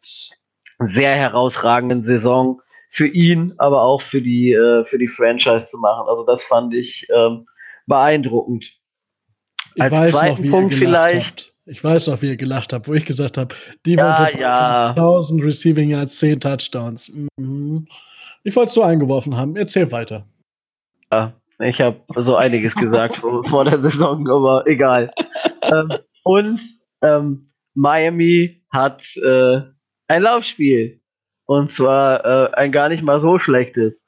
sehr herausragenden Saison für ihn, aber auch für die, äh, für die Franchise zu machen. Also das fand ich ähm, beeindruckend. Ich Als weiß noch, zweiten wie Punkt vielleicht- habt. Ich weiß noch, wie ihr gelacht habt, wo ich gesagt habe, die Ja, wollte ja. 1000 Receiving Yards, 10 Touchdowns. Mhm. Ich wollte es nur eingeworfen haben. Erzähl weiter. Ich habe so einiges gesagt vor, [laughs] vor der Saison, aber egal. ähm, und ähm, Miami hat äh, ein Laufspiel. Und zwar äh, ein gar nicht mal so schlechtes.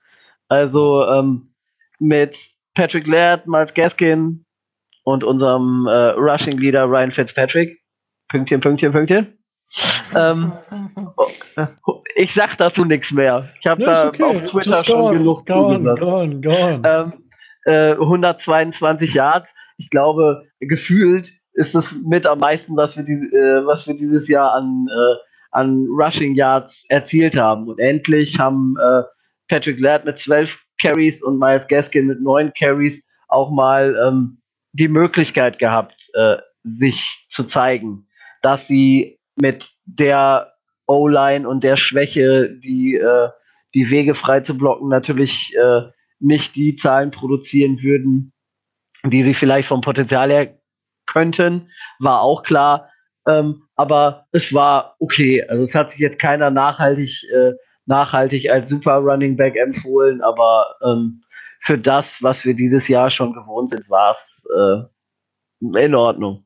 Also ähm, mit Patrick Laird, Miles Gaskin und unserem äh, Rushing Leader Ryan Fitzpatrick. Pünktchen, Pünktchen, Pünktchen. Ähm, [laughs] ich sag dazu nichts mehr. Ich habe Ja, da okay. auf Twitter Just schon go on. genug Go on, zugesagt go on, go on. ähm, äh, 122 Yards. Ich glaube, gefühlt ist das mit am meisten, was wir, diese, äh, was wir dieses Jahr an, äh, an Rushing Yards erzielt haben. Und endlich haben äh, Patrick Laird mit zwölf Carries und Miles Gaskin mit neun Carries auch mal ähm, die Möglichkeit gehabt, äh, sich zu zeigen, dass sie mit der O-Line und der Schwäche, die, äh, die Wege frei zu blocken, natürlich äh, nicht die Zahlen produzieren würden, die sie vielleicht vom Potenzial her könnten, war auch klar. Ähm, aber es war okay. Also es hat sich jetzt keiner nachhaltig, äh, nachhaltig als Super Running Back empfohlen, aber ähm, für das, was wir dieses Jahr schon gewohnt sind, war es äh, in Ordnung.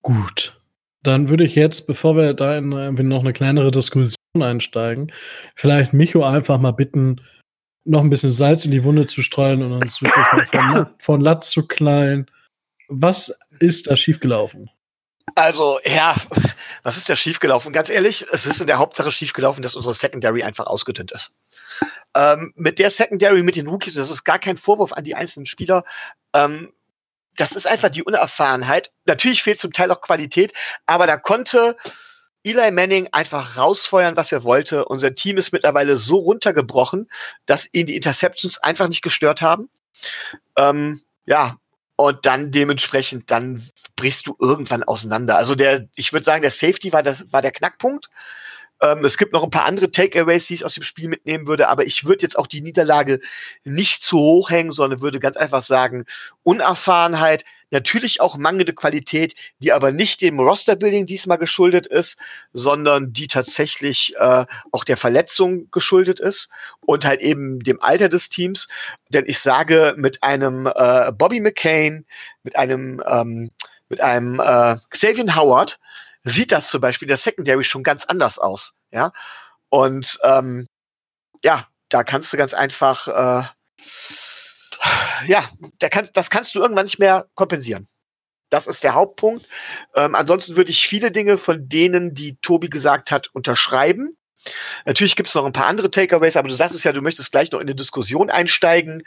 Gut. Dann würde ich jetzt, bevor wir da in irgendwie noch eine kleinere Diskussion einsteigen, vielleicht Micho einfach mal bitten, noch ein bisschen Salz in die Wunde zu streuen und uns wirklich mal von, [laughs] von Latz zu knallen. Was ist da schiefgelaufen? Also, ja, was ist da schiefgelaufen? Ganz ehrlich, es ist in der Hauptsache schiefgelaufen, dass unsere Secondary einfach ausgedünnt ist. Ähm, mit der Secondary, mit den Rookies, das ist gar kein Vorwurf an die einzelnen Spieler. Ähm, das ist einfach die Unerfahrenheit. Natürlich fehlt zum Teil auch Qualität, aber da konnte Eli Manning einfach rausfeuern, was er wollte. Unser Team ist mittlerweile so runtergebrochen, dass ihn die Interceptions einfach nicht gestört haben. Ähm, ja, und dann dementsprechend, dann brichst du irgendwann auseinander. Also der, ich würde sagen, der Safety war, das, war der Knackpunkt. Ähm, es gibt noch ein paar andere Takeaways, die ich aus dem Spiel mitnehmen würde, aber ich würde jetzt auch die Niederlage nicht zu hoch hängen, sondern würde ganz einfach sagen, Unerfahrenheit, natürlich auch mangelnde Qualität, die aber nicht dem Rosterbuilding diesmal geschuldet ist, sondern die tatsächlich äh, auch der Verletzung geschuldet ist und halt eben dem Alter des Teams. Denn ich sage, mit einem äh, Bobby McCain, mit einem ähm, mit einem äh, Xavier Howard, sieht das zum Beispiel der Secondary schon ganz anders aus. Ja. Und ähm, ja, da kannst du ganz einfach, äh, ja, da kann, das kannst du irgendwann nicht mehr kompensieren. Das ist der Hauptpunkt. Ähm, ansonsten würde ich viele Dinge von denen, die Tobi gesagt hat, unterschreiben. Natürlich gibt es noch ein paar andere Takeaways, aber du sagtest ja, du möchtest gleich noch in eine Diskussion einsteigen.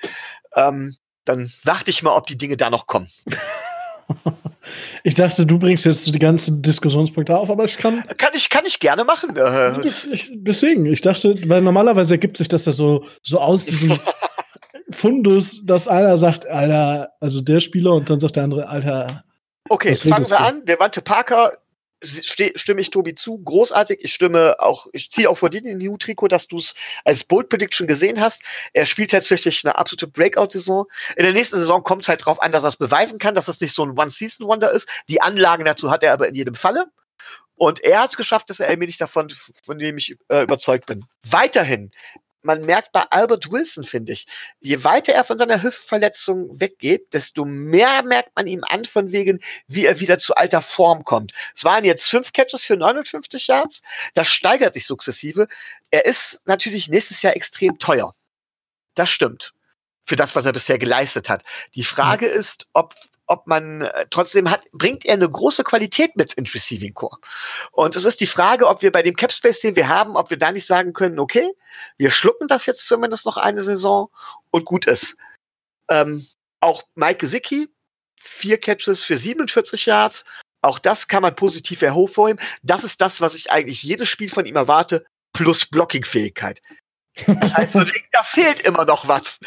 Ähm, dann warte ich mal, ob die Dinge da noch kommen. [laughs] [laughs] Ich dachte, du bringst jetzt die ganzen Diskussionspunkte auf, aber ich kann. Kann ich, kann ich gerne machen. Äh. [laughs] Ich, deswegen, ich dachte, weil normalerweise ergibt sich das ja so, so aus diesem [laughs] Fundus, dass einer sagt, Alter, also der Spieler und dann sagt der andere, Alter. Okay, fangen wir an. Der Wante Parker stimme ich Tobi zu, großartig. Ich stimme auch, ich ziehe auch vor dir in die U-Trikot, dass du es als Bold Prediction gesehen hast. Er spielt tatsächlich eine absolute Breakout-Saison. In der nächsten Saison kommt es halt drauf an, dass er es beweisen kann, dass das nicht so ein One-Season-Wonder ist. Die Anlagen dazu hat er aber in jedem Falle. Und er hat es geschafft, dass er allmählich davon, von dem ich äh, überzeugt bin. Weiterhin man merkt bei Albert Wilson, finde ich, je weiter er von seiner Hüftverletzung weggeht, desto mehr merkt man ihm an von wegen, wie er wieder zu alter Form kommt. Es waren jetzt fünf Catches für 59 Yards. Das steigert sich sukzessive. Er ist natürlich nächstes Jahr extrem teuer. Das stimmt. Für das, was er bisher geleistet hat. Die Frage ja. ist, ob ob man äh, trotzdem hat, bringt er eine große Qualität mit ins Receiving Core. Und es ist die Frage, ob wir bei dem Cap Space, den wir haben, ob wir da nicht sagen können, okay, wir schlucken das jetzt zumindest noch eine Saison und gut ist. Ähm, auch Mike Gesicki, vier Catches für 47 Yards. Auch das kann man positiv hervorheben. Das ist das, was ich eigentlich jedes Spiel von ihm erwarte, plus Blocking-Fähigkeit. Das heißt, da fehlt immer noch was.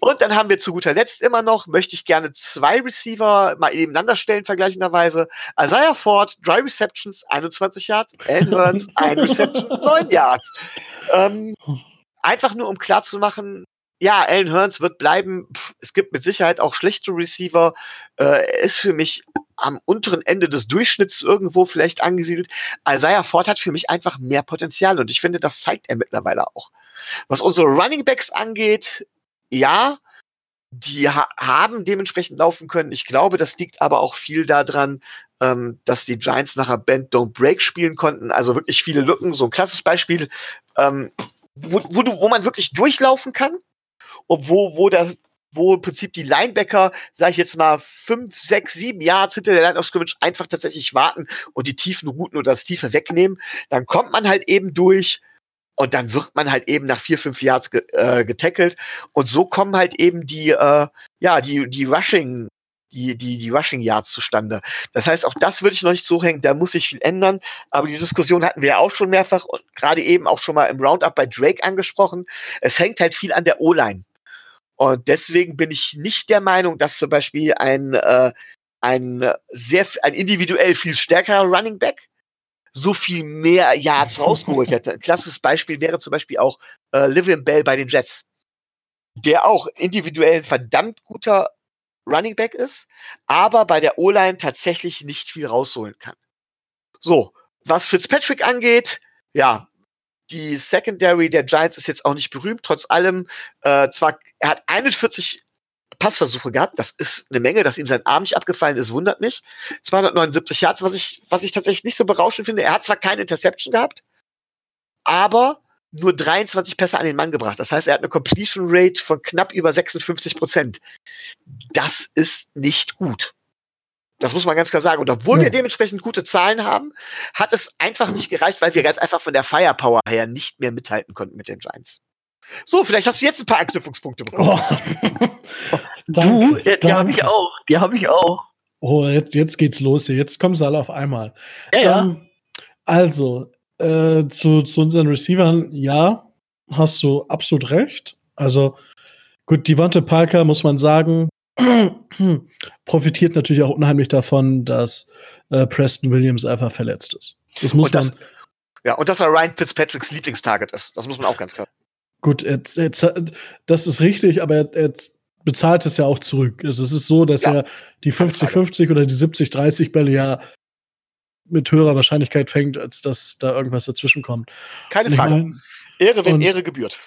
Und dann haben wir zu guter Letzt immer noch, möchte ich gerne zwei Receiver mal nebeneinander stellen, vergleichenderweise. Isaiah Ford, drei Receptions, 21 Yards, Alan Burns, ein Reception, [laughs] 9 Yards. Ähm, einfach nur, um klar zu machen, ja, Alan Hearns wird bleiben. es gibt mit Sicherheit auch schlechte Receiver. Äh, er ist für mich am unteren Ende des Durchschnitts irgendwo vielleicht angesiedelt. Isaiah Ford hat für mich einfach mehr Potenzial und ich finde, das zeigt er mittlerweile auch. Was unsere Running Backs angeht, ja, die ha haben dementsprechend laufen können. Ich glaube, das liegt aber auch viel daran, ähm, dass die Giants nachher Band Don't Break spielen konnten. Also wirklich viele Lücken. So ein klassisches Beispiel, ähm, wo, wo, du, wo man wirklich durchlaufen kann, obwohl wo der wo im Prinzip die Linebacker, sage ich jetzt mal, fünf, sechs, sieben Yards hinter der Line of Scrimmage einfach tatsächlich warten und die tiefen Routen oder das Tiefe wegnehmen. Dann kommt man halt eben durch und dann wird man halt eben nach vier, fünf Yards ge äh, getackelt. Und so kommen halt eben die, äh, ja, die, die Rushing die, die, die Rushing Yards zustande. Das heißt, auch das würde ich noch nicht so hängen, da muss sich viel ändern. Aber die Diskussion hatten wir ja auch schon mehrfach und gerade eben auch schon mal im Roundup bei Drake angesprochen. Es hängt halt viel an der O-Line. Und deswegen bin ich nicht der Meinung, dass zum Beispiel ein, äh, ein sehr, ein individuell viel stärkerer Running Back so viel mehr Yards [laughs] rausgeholt hätte. Ein klassisches Beispiel wäre zum Beispiel auch äh, Livian Bell bei den Jets, der auch individuell ein verdammt guter Running Back ist, aber bei der O-Line tatsächlich nicht viel rausholen kann. So, was Fitzpatrick angeht, ja, die Secondary der Giants ist jetzt auch nicht berühmt, trotz allem, äh, zwar, er hat 41 Passversuche gehabt, das ist eine Menge, dass ihm sein Arm nicht abgefallen ist, wundert mich. 279 Yards, was ich, was ich tatsächlich nicht so berauschend finde. Er hat zwar keine Interception gehabt, aber nur 23 Pässe an den Mann gebracht. Das heißt, er hat eine Completion Rate von knapp über 56 Prozent. Das ist nicht gut. Das muss man ganz klar sagen. Und obwohl ja. wir dementsprechend gute Zahlen haben, hat es einfach nicht gereicht, weil wir ganz einfach von der Firepower her nicht mehr mithalten konnten mit den Giants. So, vielleicht hast du jetzt ein paar Anknüpfungspunkte bekommen. Oh. [laughs] du, die habe ich auch. Die habe ich auch. Oh, jetzt, jetzt, geht's los hier. Jetzt kommen sie alle auf einmal. Ja, ja. Ähm, also, äh, zu, zu unseren Receivern, ja, hast du absolut recht. Also, gut, die Wante Parker, muss man sagen, [clears throat] profitiert natürlich auch unheimlich davon, dass äh, Preston Williams einfach verletzt ist. Das muss das, man. Ja, und dass er Ryan Fitzpatricks Lieblingstarget ist. Das muss man auch ganz klar. Gut, er, er, das ist richtig, aber er, er bezahlt es ja auch zurück. Also es ist so, dass ja, er die 50-50 oder die 70-30 Bälle ja mit höherer Wahrscheinlichkeit fängt, als dass da irgendwas dazwischen kommt. Keine Frage. Mein, Ehre, wenn Ehre gebührt.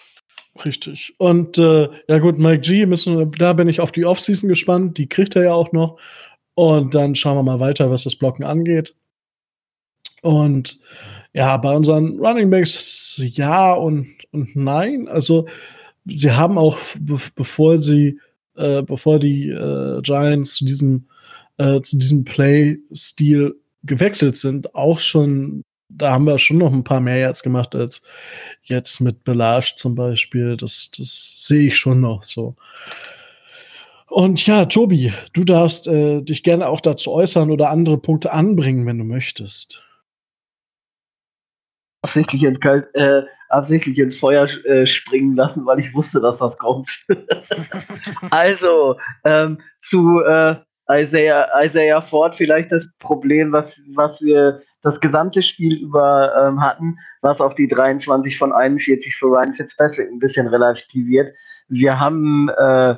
Richtig. Und äh, ja gut, Mike G, müssen, da bin ich auf die Offseason gespannt. Die kriegt er ja auch noch. Und dann schauen wir mal weiter, was das Blocken angeht. Und ja, bei unseren Running Backs ja und, und nein. Also sie haben auch, be bevor sie, äh, bevor die äh, Giants zu diesem, äh, zu diesem Play-Stil gewechselt sind, auch schon, da haben wir schon noch ein paar mehr jetzt gemacht als jetzt mit Belage zum Beispiel. Das, das sehe ich schon noch so. Und ja, Tobi, du darfst äh, dich gerne auch dazu äußern oder andere Punkte anbringen, wenn du möchtest absichtlich ins, Kalt, äh, absichtlich ins Feuer äh, springen lassen, weil ich wusste, dass das kommt. [laughs] also, ähm, zu äh, Isaiah, Isaiah Ford vielleicht das Problem, was, was wir das gesamte Spiel über ähm, hatten, was auf die 23 von 41 für Ryan Fitzpatrick ein bisschen relativiert. Wir haben äh,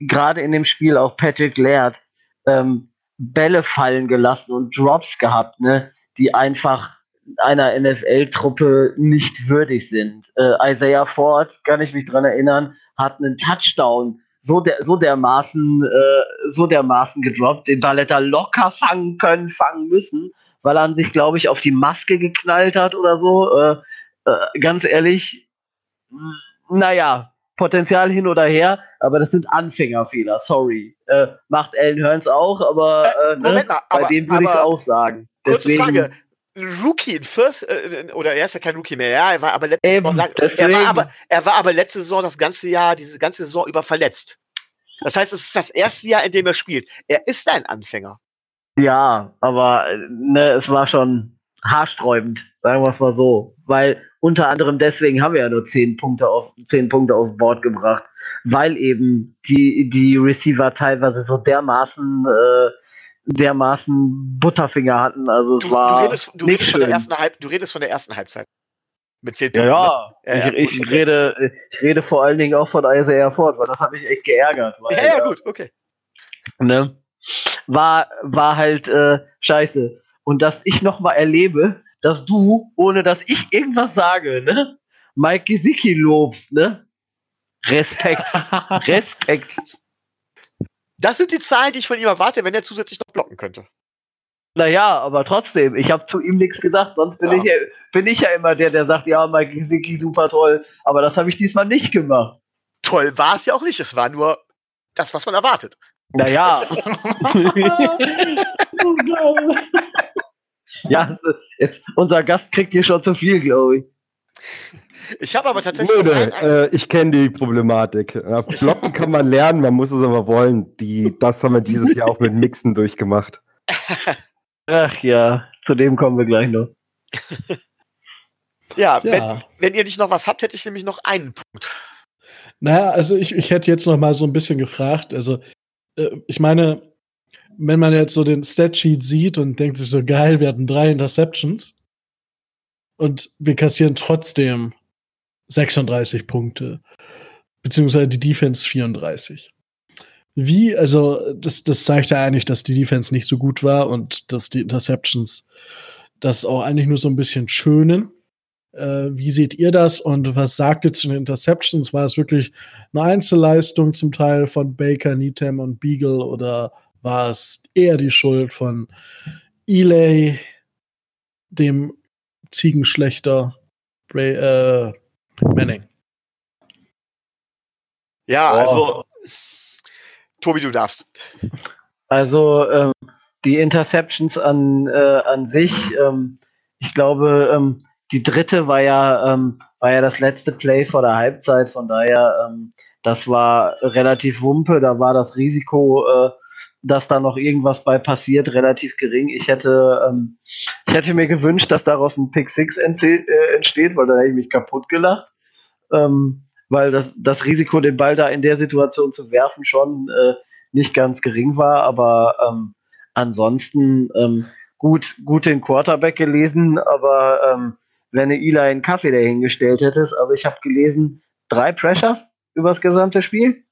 gerade in dem Spiel auch Patrick Laird ähm, Bälle fallen gelassen und Drops gehabt, ne, die einfach einer NFL-Truppe nicht würdig sind. Äh, Isaiah Ford, kann ich mich dran erinnern, hat einen Touchdown so, der, so dermaßen, äh, so dermaßen gedroppt, den Ball hätte locker fangen können, fangen müssen, weil er sich, glaube ich, auf die Maske geknallt hat oder so. Äh, äh, ganz ehrlich, naja, Potenzial hin oder her, aber das sind Anfängerfehler, sorry. Äh, macht Alan Hearns auch, aber, äh, ne, mal, aber bei dem würde ich es auch sagen. Kurze Deswegen, Frage, Rookie in First, äh, oder er ist ja kein Rookie mehr, ja, er war aber, letzte Eben, lang, er war aber, er war aber letzte Saison das ganze Jahr, diese ganze Saison über verletzt. Das heißt, es ist das erste Jahr, in dem er spielt. Er ist ein Anfänger. Ja, aber ne, es war schon haarsträubend, sagen wir es mal so. Weil unter anderem deswegen haben wir ja nur zehn Punkte auf, zehn Punkte auf Bord gebracht. Weil eben die, die Receiver teilweise so dermaßen äh, dermaßen Butterfinger hatten. Also es du, war du redest, du redest von der ersten Halb, du redest von der ersten Halbzeit. Mit zehn Punkten. Ja, ja, ne? ja, ich, ich okay. rede, ich rede vor allen Dingen auch von Isaiah Ford, weil das hat mich echt geärgert. Weil, ja, ja, gut, okay. Ne, war, war halt äh, scheiße. Und dass ich nochmal erlebe, dass du, ohne dass ich irgendwas sage, ne, Mike Gesicki lobst, ne? Respekt. [laughs] Respekt. Das sind die Zahlen, die ich von ihm erwarte, wenn er zusätzlich noch blocken könnte. Naja, aber trotzdem, ich habe zu ihm nichts gesagt, sonst bin, ja. ich, bin ich ja immer der, der sagt, ja, Mike Gesicki, super toll, aber das habe ich diesmal nicht gemacht. Toll war es ja auch nicht, es war nur das, was man erwartet. Naja. ja, [laughs] jetzt, unser Gast kriegt hier schon zu viel, glaube ich. Ich habe aber tatsächlich. Nö, nö, äh, ich kenne die Problematik. Ja, blocken kann man lernen, man muss es aber wollen. Die, das haben wir dieses Jahr auch mit Mixen durchgemacht. Ach ja, zu dem kommen wir gleich noch. ja, ja. Wenn, wenn, ihr nicht noch was habt, hätte ich nämlich noch einen Punkt. Naja, also ich, ich hätte jetzt noch mal so ein bisschen gefragt. Also, äh, ich meine, wenn man jetzt so den Statsheet sieht und denkt sich so, geil, wir hatten drei Interceptions und wir kassieren trotzdem 36 Punkte, beziehungsweise die Defense 34. Wie, also, das, das zeigt ja eigentlich, dass die Defense nicht so gut war und dass die Interceptions das auch eigentlich nur so ein bisschen schönen. Äh, wie seht ihr das und was sagt ihr zu den Interceptions? War es wirklich eine Einzelleistung zum Teil von Baker, Needham und Beagle oder war es eher die Schuld von Elay, dem Ziegenschlechter Ray, äh, Manning? Ja, oh. also Tobi, du darfst. Also ähm, die Interceptions an, äh, an sich, ähm, ich glaube, ähm, die dritte war ja, ähm, war ja das letzte Play vor der Halbzeit, von daher, ähm, das war relativ wumpe, da war das Risiko, äh, dass da noch irgendwas bei passiert, relativ gering. Ich hätte, ähm, ich hätte mir gewünscht, dass daraus ein Pick Six äh, entsteht, weil da hätte ich mich kaputt gelacht. Ähm, weil das, das Risiko, den Ball da in der Situation zu werfen, schon äh, nicht ganz gering war. Aber ähm, ansonsten ähm, gut, gut den Quarterback gelesen, aber ähm, wenn du Eli einen Kaffee dahingestellt hättest, also ich habe gelesen, drei Pressures übers gesamte Spiel.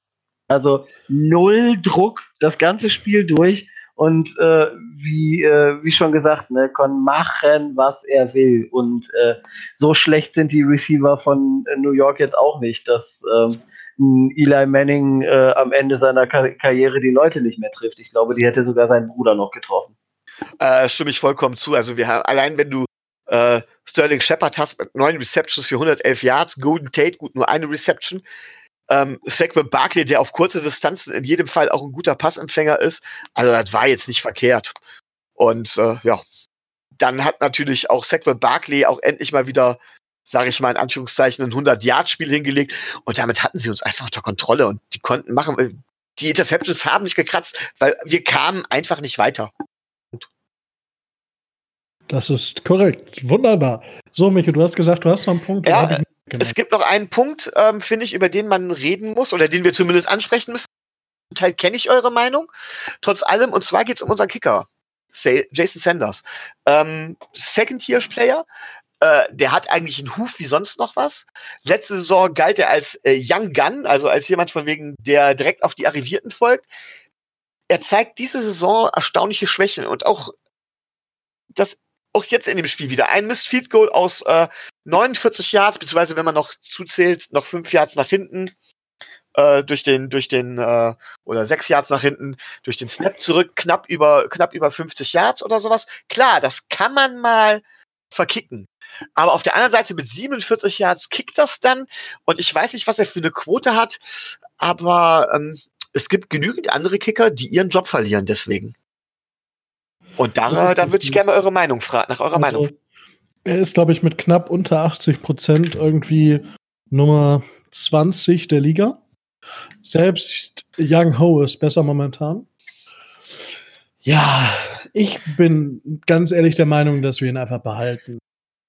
Also null Druck, das ganze Spiel durch. Und äh, wie, äh, wie schon gesagt, ne, kann machen, was er will. Und äh, so schlecht sind die Receiver von New York jetzt auch nicht, dass ähm, Eli Manning äh, am Ende seiner Kar Karriere die Leute nicht mehr trifft. Ich glaube, die hätte sogar seinen Bruder noch getroffen. Äh, stimme ich vollkommen zu. Also wir haben allein, wenn du äh, Sterling Shepard hast mit neun Receptions für 111 Yards, Golden Tate gut nur eine Reception, ähm, Saquon Barkley, der auf kurze Distanzen in jedem Fall auch ein guter Passempfänger ist. Also das war jetzt nicht verkehrt. Und äh, ja, dann hat natürlich auch Saquon Barkley auch endlich mal wieder, sage ich mal in Anführungszeichen, ein 100-Yard-Spiel hingelegt. Und damit hatten sie uns einfach unter Kontrolle und die konnten machen. Die Interceptions haben nicht gekratzt, weil wir kamen einfach nicht weiter. Das ist korrekt. Wunderbar. So, Michael, du hast gesagt, du hast noch einen Punkt. Ja, Genau. Es gibt noch einen Punkt, ähm, finde ich, über den man reden muss oder den wir zumindest ansprechen müssen. Zum Teil kenne ich eure Meinung. Trotz allem, und zwar geht es um unseren Kicker, Jason Sanders. Ähm, Second-Tier-Player. Äh, der hat eigentlich einen Huf wie sonst noch was. Letzte Saison galt er als äh, Young Gun, also als jemand von wegen, der direkt auf die Arrivierten folgt. Er zeigt diese Saison erstaunliche Schwächen und auch das auch jetzt in dem Spiel wieder. Ein Missed Field Goal aus äh, 49 Yards, beziehungsweise wenn man noch zuzählt, noch fünf Yards nach hinten, äh, durch den, durch den, äh, oder sechs Yards nach hinten, durch den Snap zurück, knapp über, knapp über 50 Yards oder sowas. Klar, das kann man mal verkicken. Aber auf der anderen Seite mit 47 Yards kickt das dann. Und ich weiß nicht, was er für eine Quote hat, aber ähm, es gibt genügend andere Kicker, die ihren Job verlieren deswegen. Und da, da würde ich gerne mal eure Meinung fragen, nach eurer also, Meinung. Er ist, glaube ich, mit knapp unter 80 Prozent irgendwie Nummer 20 der Liga. Selbst Young Ho ist besser momentan. Ja, ich bin ganz ehrlich der Meinung, dass wir ihn einfach behalten.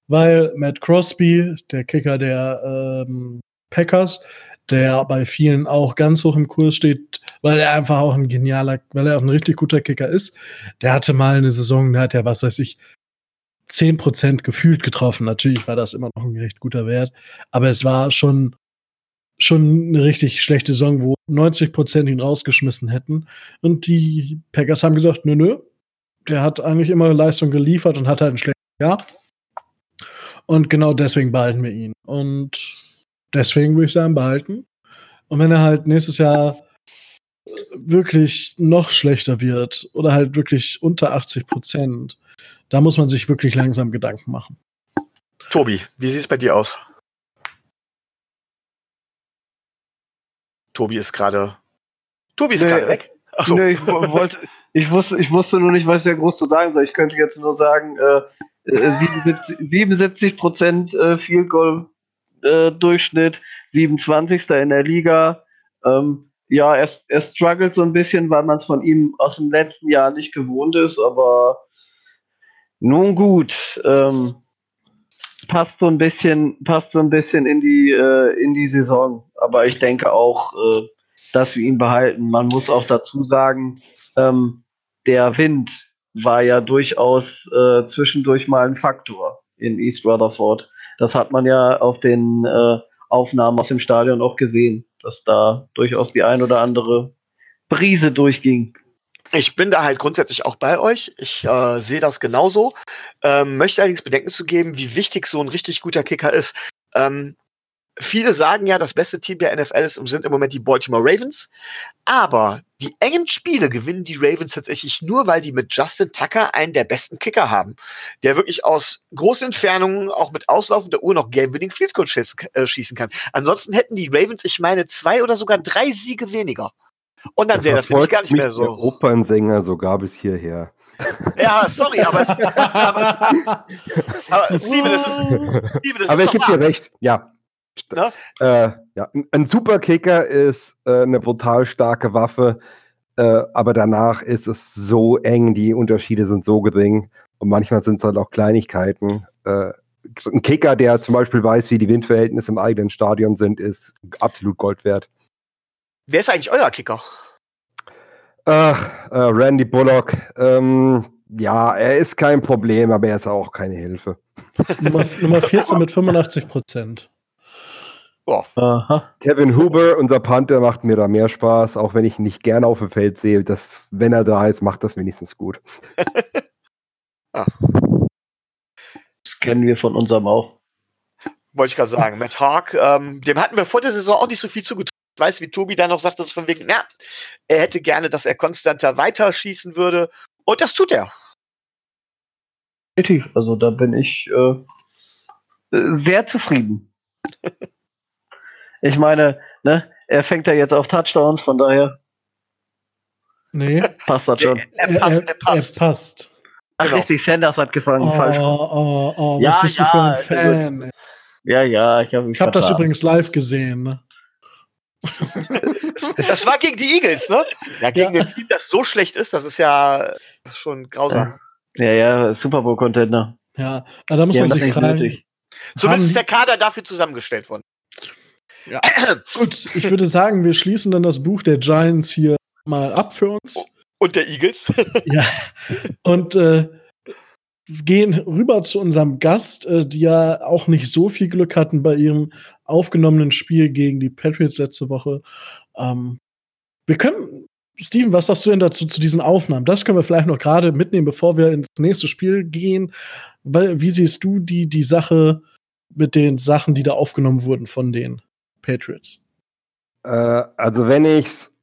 Weil Matt Crosby, der Kicker der ähm, Packers, der bei vielen auch ganz hoch im Kurs steht, weil er einfach auch ein genialer, weil er auch ein richtig guter Kicker ist. Der hatte mal eine Saison, da hat er, was weiß ich, 10% gefühlt getroffen. Natürlich war das immer noch ein recht guter Wert, aber es war schon, schon eine richtig schlechte Saison, wo 90% ihn rausgeschmissen hätten. Und die Packers haben gesagt, nö, nö, der hat eigentlich immer Leistung geliefert und hat halt ein schlechtes Jahr. Und genau deswegen behalten wir ihn. Und deswegen würde ich sagen, behalten. Und wenn er halt nächstes Jahr wirklich noch schlechter wird oder halt wirklich unter 80 Prozent, da muss man sich wirklich langsam Gedanken machen. Tobi, wie sieht es bei dir aus? Tobi ist gerade. Tobi ist nee, gerade weg. Achso. Nee, ich wollte, ich wusste, ich wusste nur nicht, was ich ja groß zu sagen soll. Ich könnte jetzt nur sagen, äh, Äh, 77, 77 Prozent äh, Field Goal äh, Durchschnitt, 27. in der Liga. Ähm, ja, er, er struggelt so ein bisschen, weil man es von ihm aus dem letzten Jahr nicht gewohnt ist, aber nun gut. Ähm, passt so ein bisschen, passt so ein bisschen in die, äh, in die Saison. Aber ich denke auch, äh, dass wir ihn behalten. Man muss auch dazu sagen, ähm, der Wind war ja durchaus äh, zwischendurch mal ein Faktor in East Rutherford. Das hat man ja auf den äh, Aufnahmen aus dem Stadion auch gesehen, dass da durchaus die ein oder andere Brise durchging. Ich bin da halt grundsätzlich auch bei euch. Ich äh, sehe das genauso. Ähm, möchte allerdings Bedenken zu geben, wie wichtig so ein richtig guter Kicker ist. Ähm, viele sagen ja, das beste Team der NFL ist, sind im Moment die Baltimore Ravens. Aber die engen Spiele gewinnen die Ravens tatsächlich nur, weil die mit Justin Tucker einen der besten Kicker haben, der wirklich aus großen Entfernungen, auch mit auslaufender Uhr noch Game-Winning Field Goal äh, schießen kann. Ansonsten hätten die Ravens, ich meine, zwei oder sogar drei Siege weniger. Und dann sähe das nämlich gar nicht mehr so. Der Opernsänger sogar bis hierher. Ja, sorry, aber, [laughs] aber, aber [laughs] Steven, das ist, Steven, das aber ich gebe dir recht, ja. [laughs] Ne? Äh, ja. Ein Superkicker ist äh, eine brutal starke Waffe, äh, aber danach ist es so eng, die Unterschiede sind so gering und manchmal sind es halt auch Kleinigkeiten. Äh, ein Kicker, der zum Beispiel weiß, wie die Windverhältnisse im eigenen Stadion sind, ist absolut Gold wert. Wer ist eigentlich euer Kicker? Ach, äh, Randy Bullock. Ähm, ja, er ist kein Problem, aber er ist auch keine Hilfe. Nummer, Nummer 14 mit 85 Prozent. Oh. Kevin Huber, unser Panther, macht mir da mehr Spaß, auch wenn ich ihn nicht gerne auf dem Feld sehe. Das, wenn er da ist, macht das wenigstens gut. [laughs] ah. Das kennen wir von unserem auch. Wollte ich gerade sagen. Matt Hawk, ähm, dem hatten wir vor der Saison auch nicht so viel zugetraut weiß, wie Tobi da noch sagt, dass von wegen, na, er hätte gerne, dass er konstanter weiterschießen würde. Und das tut er. Definitiv. Also da bin ich äh, sehr zufrieden. [laughs] ich meine, ne, er fängt ja jetzt auf Touchdowns, von daher. Nee. Passt das schon. Er, er, passt, er, passt. Er passt. Ach, genau. richtig, Sanders hat gefangen. Oh, falsch. oh, oh, was ja, bist ja, du für ein Fan? Ja, ja, ich habe Ich habe das übrigens live gesehen, ne? [laughs] das war gegen die Eagles, ne? Ja, gegen ja. ein Team, das so schlecht ist, das ist ja schon grausam. Ja, ja, Super Bowl-Contender. Ja, da muss man sich fragen. Zumindest ist der Kader dafür zusammengestellt worden. Ja. [coughs] Gut, ich würde sagen, wir schließen dann das Buch der Giants hier mal ab für uns. Und der Eagles. [laughs] ja. Und äh, gehen rüber zu unserem Gast, äh, die ja auch nicht so viel Glück hatten bei ihrem aufgenommenen Spiel gegen die Patriots letzte Woche. Ähm, wir können, Steven, was sagst du denn dazu zu diesen Aufnahmen? Das können wir vielleicht noch gerade mitnehmen, bevor wir ins nächste Spiel gehen. Weil, wie siehst du die, die Sache mit den Sachen, die da aufgenommen wurden von den Patriots? Äh, also wenn ich's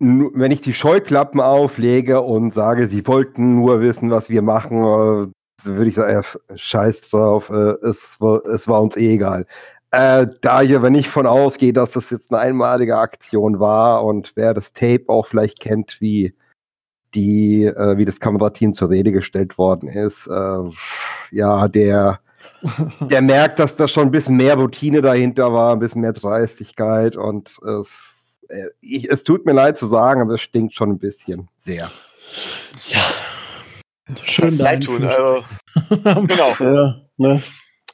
wenn ich die Scheuklappen auflege und sage, sie wollten nur wissen, was wir machen, äh, würde ich sagen, ja, scheiß drauf, äh, es, war, es war uns eh egal. Äh, da ich aber nicht von ausgehe, dass das jetzt eine einmalige Aktion war und wer das Tape auch vielleicht kennt, wie die, äh, wie das Kamerateam zur Rede gestellt worden ist, äh, ja, der, [laughs] der merkt, dass da schon ein bisschen mehr Routine dahinter war, ein bisschen mehr Dreistigkeit und es, äh, ich, es tut mir leid zu sagen, aber es stinkt schon ein bisschen sehr. Ja. Schön leid tun. Also, [laughs] genau. Ja, ne?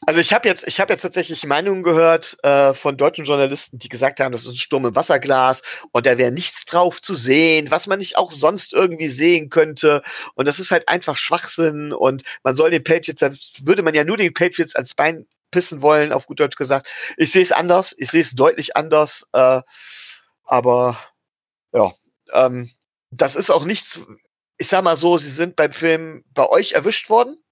Also ich habe jetzt, ich habe jetzt tatsächlich Meinungen gehört äh, von deutschen Journalisten, die gesagt haben, das ist ein Sturm im Wasserglas und da wäre nichts drauf zu sehen, was man nicht auch sonst irgendwie sehen könnte. Und das ist halt einfach Schwachsinn und man soll den Patriots, würde man ja nur den Patriots ans Bein pissen wollen, auf gut Deutsch gesagt. Ich sehe es anders, ich sehe es deutlich anders, äh, aber ja, ähm, das ist auch nichts. Ich sag mal so, sie sind beim Film bei euch erwischt worden.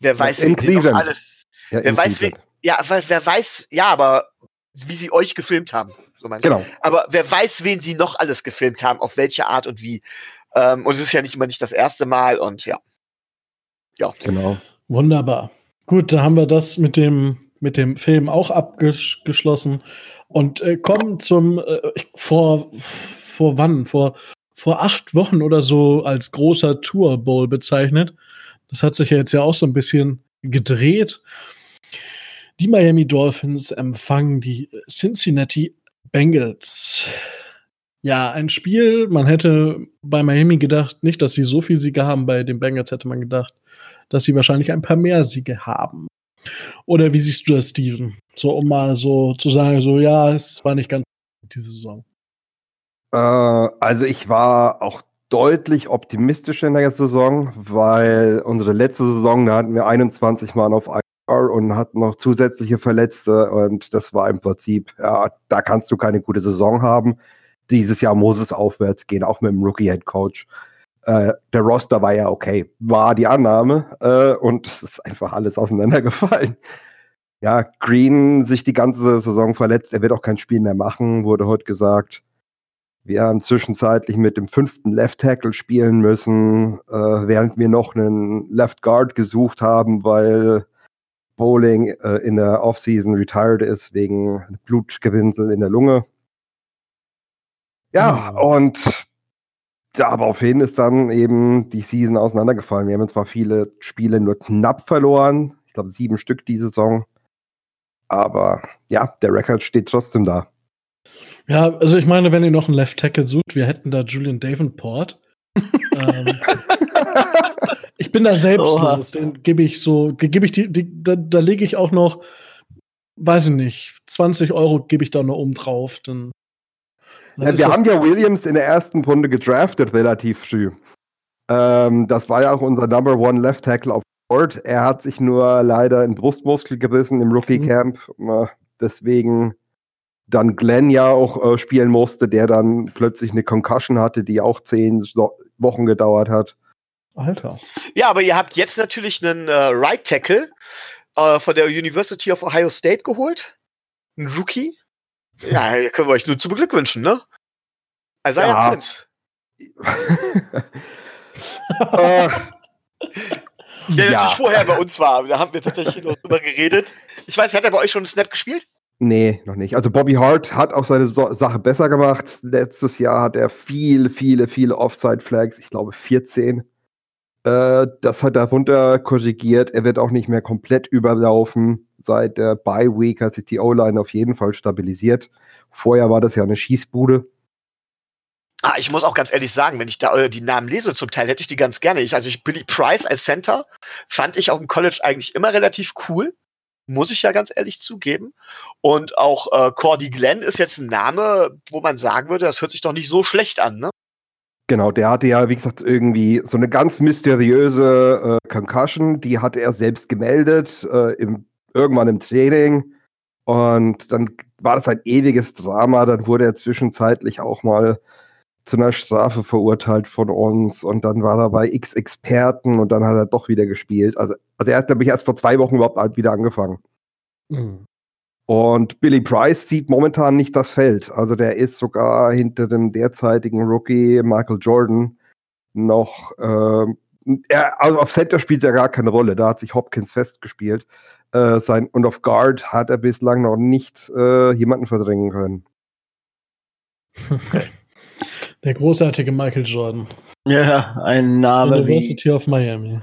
Wer weiß, wie sie noch alles ja, wer weiß, wer, ja, wer weiß, ja, aber wie sie euch gefilmt haben. So genau. Aber wer weiß, wen sie noch alles gefilmt haben, auf welche Art und wie. Ähm, und es ist ja nicht immer nicht das erste Mal und ja. Ja. Genau. Wunderbar. Gut, da haben wir das mit dem, mit dem Film auch abgeschlossen und äh, kommen zum äh, vor, vor wann? Vor, vor acht Wochen oder so als großer Tour Bowl bezeichnet. Das hat sich ja jetzt ja auch so ein bisschen gedreht. Die Miami Dolphins empfangen die Cincinnati Bengals. Ja, ein Spiel, man hätte bei Miami gedacht, nicht, dass sie so viel Siege haben, bei den Bengals hätte man gedacht, dass sie wahrscheinlich ein paar mehr Siege haben. Oder wie siehst du das, Steven? So, um mal so zu sagen, so, ja, es war nicht ganz diese Saison. Äh, also ich war auch deutlich optimistischer in der Saison, weil unsere letzte Saison, da hatten wir 21 Mann auf und hatten noch zusätzliche Verletzte und das war im Prinzip, ja, da kannst du keine gute Saison haben. Dieses Jahr muss es aufwärts gehen, auch mit dem Rookie-Head Coach. Äh, der Roster war ja okay, war die Annahme äh, und es ist einfach alles auseinandergefallen. Ja, Green sich die ganze Saison verletzt, er wird auch kein Spiel mehr machen, wurde heute gesagt. Wir haben zwischenzeitlich mit dem fünften Left Tackle spielen müssen, äh, während wir noch einen Left Guard gesucht haben, weil Bowling äh, in der Offseason retired ist wegen Blutgewinsel in der Lunge. Ja, mhm. und daraufhin ist dann eben die Season auseinandergefallen. Wir haben zwar viele Spiele nur knapp verloren, ich glaube sieben Stück die Saison, aber ja, der Rekord steht trotzdem da. Ja, also ich meine, wenn ihr noch einen Left Tackle sucht, wir hätten da Julian Davenport. Ähm, ich bin da selbstlos, den gebe ich so, gebe ich die, die da, da lege ich auch noch, weiß ich nicht, 20 Euro gebe ich da noch oben drauf. Dann, dann ja, wir haben ja Williams in der ersten Runde gedraftet, relativ früh. Ähm, das war ja auch unser Number One Left Tackle auf Board. Er hat sich nur leider in Brustmuskel gerissen im Rookie mhm. Camp. Mhm. Deswegen dann Glenn ja auch äh, spielen musste, der dann plötzlich eine Concussion hatte, die auch zehn so Wochen gedauert hat. Alter. Ja, aber ihr habt jetzt natürlich einen äh, Right Tackle äh, von der University of Ohio State geholt. Ein Rookie. Ja, können wir euch nur zu beglückwünschen, ne? Isaiah ja. Prince. [laughs] äh, der ja. natürlich vorher bei uns war. Da haben wir tatsächlich noch drüber geredet. Ich weiß, hat er bei euch schon einen Snap gespielt? Nee, noch nicht. Also Bobby Hart hat auch seine so Sache besser gemacht. Letztes Jahr hat er viele, viele, viele Offside-Flags, ich glaube 14. Äh, das hat er runter korrigiert. Er wird auch nicht mehr komplett überlaufen. Seit der Bye Week hat sich die O-Line auf jeden Fall stabilisiert. Vorher war das ja eine Schießbude. Ah, ich muss auch ganz ehrlich sagen, wenn ich da äh, die Namen lese, zum Teil hätte ich die ganz gerne. Ich, also ich, Billy Price als Center fand ich auch im College eigentlich immer relativ cool muss ich ja ganz ehrlich zugeben. Und auch äh, Cordy Glenn ist jetzt ein Name, wo man sagen würde, das hört sich doch nicht so schlecht an, ne? Genau, der hatte ja, wie gesagt, irgendwie so eine ganz mysteriöse äh, Concussion, die hatte er selbst gemeldet, äh, im, irgendwann im Training. Und dann war das ein ewiges Drama. Dann wurde er zwischenzeitlich auch mal zu einer Strafe verurteilt von uns und dann war er bei X Experten und dann hat er doch wieder gespielt. Also, also er hat nämlich erst vor zwei Wochen überhaupt wieder angefangen. Mhm. Und Billy Price sieht momentan nicht das Feld. Also der ist sogar hinter dem derzeitigen Rookie Michael Jordan noch. Äh, er, also auf Center spielt er gar keine Rolle. Da hat sich Hopkins festgespielt. Äh, sein, und auf Guard hat er bislang noch nicht äh, jemanden verdrängen können. [laughs] Der großartige Michael Jordan. Ja, ein Name. University of Miami.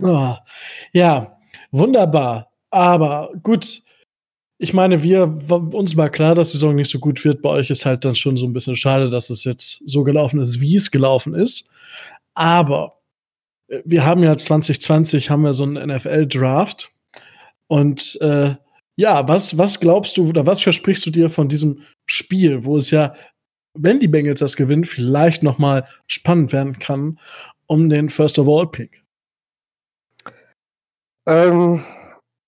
Oh, ja, wunderbar. Aber gut, ich meine, wir, uns war klar, dass die Saison nicht so gut wird. Bei euch ist halt dann schon so ein bisschen schade, dass es jetzt so gelaufen ist, wie es gelaufen ist. Aber äh, wir haben ja 2020 haben wir so einen NFL-Draft. Und äh, ja, was, was glaubst du oder was versprichst du dir von diesem Spiel, wo es ja wenn die Bengals das gewinnen, vielleicht noch mal spannend werden kann um den First of All Pick? Ähm,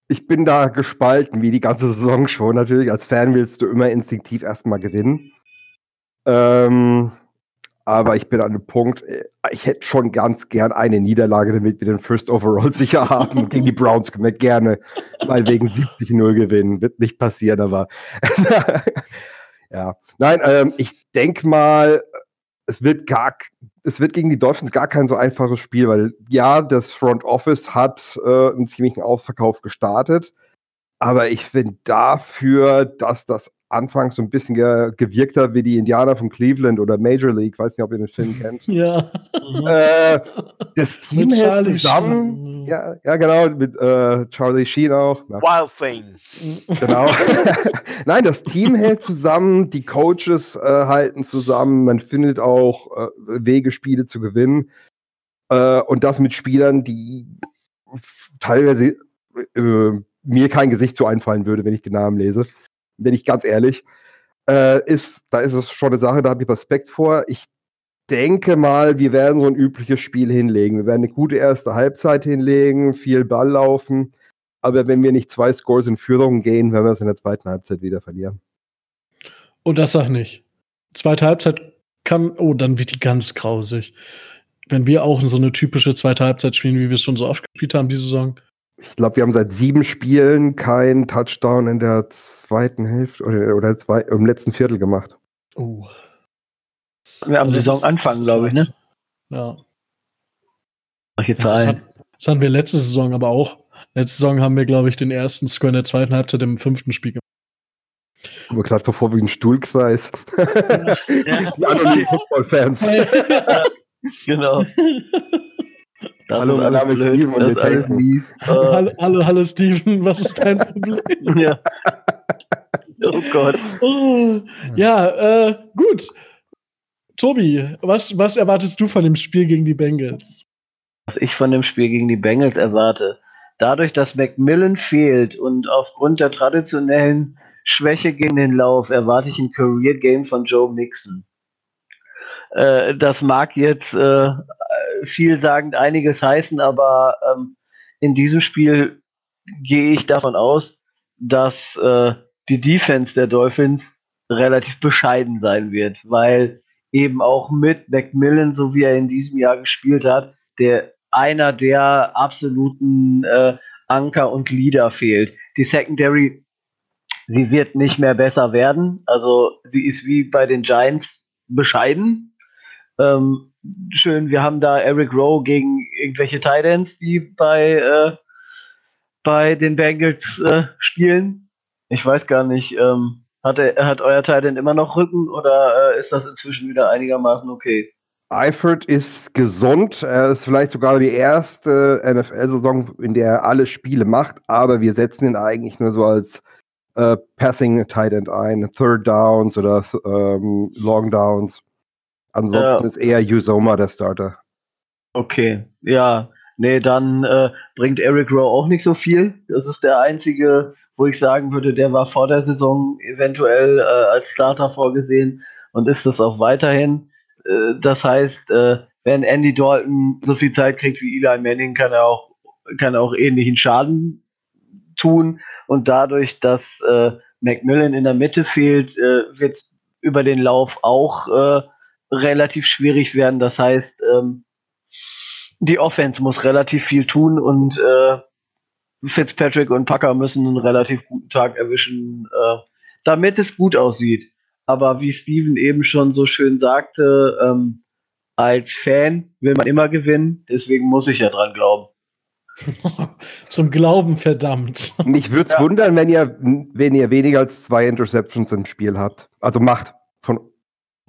ich bin da gespalten, wie die ganze Saison schon. Natürlich, als Fan willst du immer instinktiv erstmal gewinnen. Ähm, aber ich bin an dem Punkt, äh, ich hätte schon ganz gern eine Niederlage, damit wir den First Overall sicher haben. Gegen die Browns können wir gerne mal wegen 70-0 gewinnen. Wird nicht passieren, aber [laughs] Ja, nein, ähm, ich denke mal, es wird gar, es wird gegen die Dolphins gar kein so einfaches Spiel, weil ja, das Front Office hat äh, einen ziemlichen Ausverkauf gestartet, aber ich finde dafür, dass das anfangs so ein bisschen ge gewirkt hat wie die Indianer von Cleveland oder Major League, weiß nicht, ob ihr den Film kennt. [laughs] Ja. Äh, das Team hält zusammen Ja, ja, genau, mit äh, Charlie Sheen auch. Ja, Wild Thing. genau. [laughs] Nein, das Team hält zusammen, die Coaches äh, halten zusammen, man findet auch äh, Wege, Spiele zu gewinnen. Äh, und das mit Spielern, die teilweise äh, mir kein Gesicht zu einfallen würde, wenn ich den Namen lese. Bin ich ganz ehrlich. Äh, ist, da ist es schon eine Sache, da habe ich Respekt vor. Ich denke mal, wir werden so ein übliches Spiel hinlegen. Wir werden eine gute erste Halbzeit hinlegen, viel Ball laufen. Aber wenn wir nicht zwei Scores in Führung gehen, werden wir es in der zweiten Halbzeit wieder verlieren. Und das sag nicht. Zweite Halbzeit kann, oh, dann wird die ganz grausig. Wenn wir auch so eine typische zweite Halbzeit spielen, wie wir es schon so oft gespielt haben, diese Saison. Ich glaube, wir haben seit sieben Spielen keinen Touchdown in der zweiten Hälfte oder, oder zwei, im letzten Viertel gemacht. Oh. Wir am Saisonanfang, glaube ich, ne? Ja. Solche Ja, das, hat, das hatten wir letzte Saison aber auch. Letzte Saison haben wir, glaube ich, den ersten Score in der zweiten Halbzeit im fünften Spiel gemacht. Aber gerade so vor wie ein Stuhlkreis. Ja. [laughs] Die anderen Football-Fans. [laughs] genau. [laughs] Das Hallo, mein Name ist blöd, Steven und das ist alles mies. Äh, hallo, hallo, hallo, Steven, was ist dein Problem? [laughs] ja. Oh Gott. Oh, ja, äh, gut. Tobi, was, was erwartest du von dem Spiel gegen die Bengals? Was ich von dem Spiel gegen die Bengals erwarte. Dadurch, dass Macmillan fehlt und aufgrund der traditionellen Schwäche gegen den Lauf erwarte ich ein Career Game von Joe Mixon. Äh, das mag jetzt äh, vielsagend einiges heißen, aber ähm, in diesem Spiel gehe ich davon aus, dass äh, die Defense der Dolphins relativ bescheiden sein wird, weil eben auch mit Macmillan, so wie er in diesem Jahr gespielt hat, der einer der absoluten äh, Anker und Leader fehlt. Die Secondary, sie wird nicht mehr besser werden. Also sie ist wie bei den Giants bescheiden. Ähm, schön, wir haben da Eric Rowe gegen irgendwelche Titans, die bei, äh, bei den Bengals äh, spielen. Ich weiß gar nicht, ähm, hat, er, hat euer Titan immer noch Rücken oder äh, ist das inzwischen wieder einigermaßen okay? Eifert ist gesund. Er ist vielleicht sogar die erste NFL-Saison, in der er alle Spiele macht, aber wir setzen ihn eigentlich nur so als äh, Passing Tight End ein, Third Downs oder ähm, Long Downs. Ansonsten Ja. ist eher Usoma der Starter. Okay, ja. Nee, dann äh, bringt Eric Rowe auch nicht so viel. Das ist der einzige, wo ich sagen würde, der war vor der Saison eventuell äh, als Starter vorgesehen und ist das auch weiterhin. Äh, das heißt, äh, wenn Andy Dalton so viel Zeit kriegt wie Eli Manning, kann er auch, kann er auch ähnlichen Schaden tun. Und dadurch, dass äh, Macmillan in der Mitte fehlt, äh, wird es über den Lauf auch relativ schwierig werden. Das heißt, ähm, die Offense muss relativ viel tun und äh, Fitzpatrick und Packer müssen einen relativ guten Tag erwischen, äh, damit es gut aussieht. Aber wie Steven eben schon so schön sagte, ähm, als Fan will man immer gewinnen, deswegen muss ich ja dran glauben. [laughs] Zum Glauben, verdammt. Mich würde es Ja. wundern, wenn ihr, wenn ihr weniger als zwei Interceptions im Spiel habt. Also macht. Von,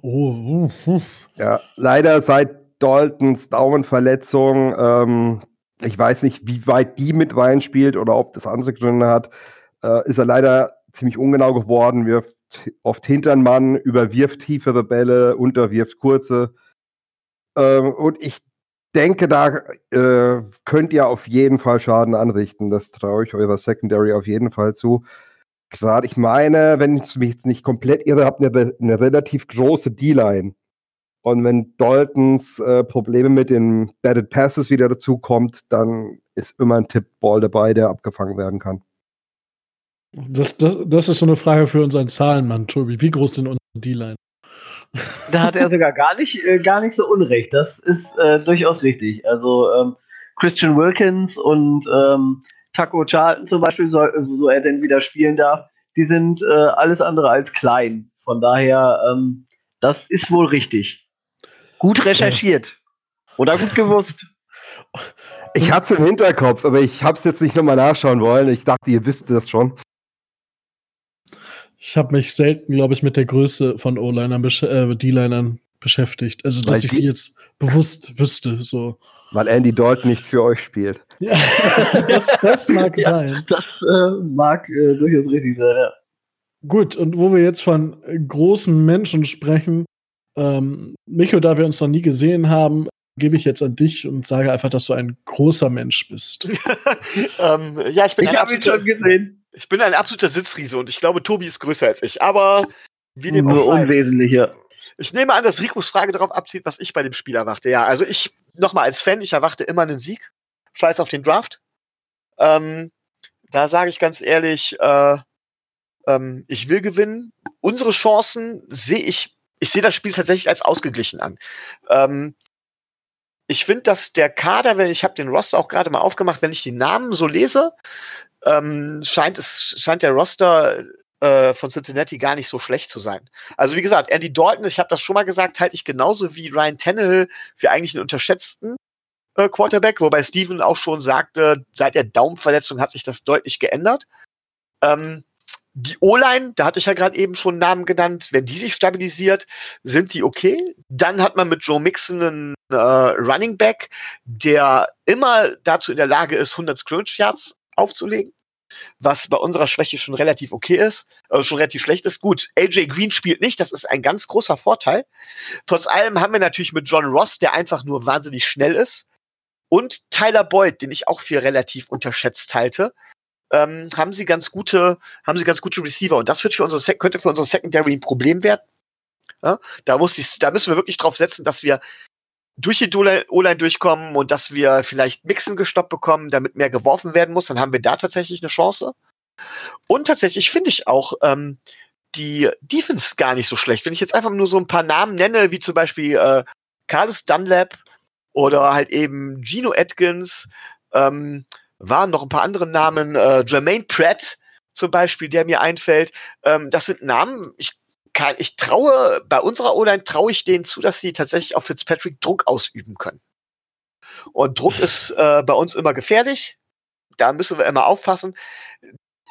Oh, uh, uh. ja, leider seit Daltons Daumenverletzung, ähm, ich weiß nicht, wie weit die mit reinspielt oder ob das andere Gründe hat, äh, ist er leider ziemlich ungenau geworden, wirft oft hintern Mann, überwirft tiefere Bälle, unterwirft kurze. Ähm, und ich denke, da äh, könnt ihr auf jeden Fall Schaden anrichten. Das traue ich eurer Secondary auf jeden Fall zu. Gerade, ich meine, wenn ich mich jetzt nicht komplett irre, habt ihr eine, eine relativ große D-Line. Und wenn Daltons äh, Probleme mit den Batted Passes wieder dazu kommt, dann ist immer ein Tippball dabei, der abgefangen werden kann. Das, das, das ist so eine Frage für unseren Zahlenmann, Tobi. Wie groß sind unsere D-Line? Da hat er sogar gar nicht, äh, gar nicht so unrecht. Das ist äh, durchaus richtig. Also ähm, Christian Wilkins und ähm, Taco Charlton zum Beispiel, so, so er denn wieder spielen darf, die sind äh, alles andere als klein. Von daher, ähm, das ist wohl richtig. Gut recherchiert. Oder gut gewusst. [laughs] Ich hatte es im Hinterkopf, aber ich habe es jetzt nicht nochmal nachschauen wollen. Ich dachte, ihr wisst das schon. Ich habe mich selten, glaube ich, mit der Größe von O-Linern, äh, D-Linern beschäftigt. Also, dass Weil ich die- die jetzt bewusst wüsste. So. Weil Andy Dalton nicht für euch spielt. Ja, [laughs] das, das mag [laughs] ja, sein. Das äh, mag äh, durchaus richtig sein, ja. Gut, und wo wir jetzt von großen Menschen sprechen, ähm, Micho, da wir uns noch nie gesehen haben, gebe ich jetzt an dich und sage einfach, dass du ein großer Mensch bist. [laughs] ähm, ja, ich bin ich ein absoluter, schon gesehen. Ich bin ein absoluter Sitzriese und ich glaube, Tobi ist größer als ich. Aber wie dem Nur unwesentlicher. Ich nehme an, dass Rikos Frage darauf abzieht, was ich bei dem Spiel erwarte. Ja, also ich, nochmal als Fan, ich erwarte immer einen Sieg. Scheiß auf den Draft. Ähm, da sage ich ganz ehrlich, äh, ähm, ich will gewinnen. Unsere Chancen sehe ich, ich sehe das Spiel tatsächlich als ausgeglichen an. Ähm, ich finde, dass der Kader, wenn ich habe den Roster auch gerade mal aufgemacht, wenn ich die Namen so lese, ähm, scheint es scheint der Roster äh, von Cincinnati gar nicht so schlecht zu sein. Also wie gesagt, Andy Dalton, ich habe das schon mal gesagt, halte ich genauso wie Ryan Tannehill für eigentlich einen unterschätzten äh, Quarterback, wobei Steven auch schon sagte, seit der Daumenverletzung hat sich das deutlich geändert. Ähm, die O-Line, da hatte ich ja gerade eben schon Namen genannt, wenn die sich stabilisiert, sind die okay. Dann hat man mit Joe Mixon einen äh, Running Back, der immer dazu in der Lage ist, 100 Scrimmage Yards aufzulegen, was bei unserer Schwäche schon relativ okay ist, äh, schon relativ schlecht ist. Gut, AJ Green spielt nicht, das ist ein ganz großer Vorteil. Trotz allem haben wir natürlich mit John Ross, der einfach nur wahnsinnig schnell ist, und Tyler Boyd, den ich auch für relativ unterschätzt halte ähm, haben sie ganz gute, haben sie ganz gute Receiver. Und das wird für unsere, könnte für unsere Secondary ein Problem werden. Ja? Da, muss ich, da müssen wir wirklich drauf setzen, dass wir durch die O-Line durchkommen und dass wir vielleicht Mixen gestoppt bekommen, damit mehr geworfen werden muss. Dann haben wir da tatsächlich eine Chance. Und tatsächlich finde ich auch ähm, die Defense gar nicht so schlecht. Wenn ich jetzt einfach nur so ein paar Namen nenne, wie zum Beispiel äh, Carlos Dunlap oder halt eben Gino Atkins, ähm, waren noch ein paar andere Namen, äh, Jermaine Pratt zum Beispiel, der mir einfällt. Ähm, das sind Namen, ich kann, ich traue, bei unserer O-Line traue ich denen zu, dass sie tatsächlich auf Fitzpatrick Druck ausüben können. Und Druck ist äh, bei uns immer gefährlich. Da müssen wir immer aufpassen.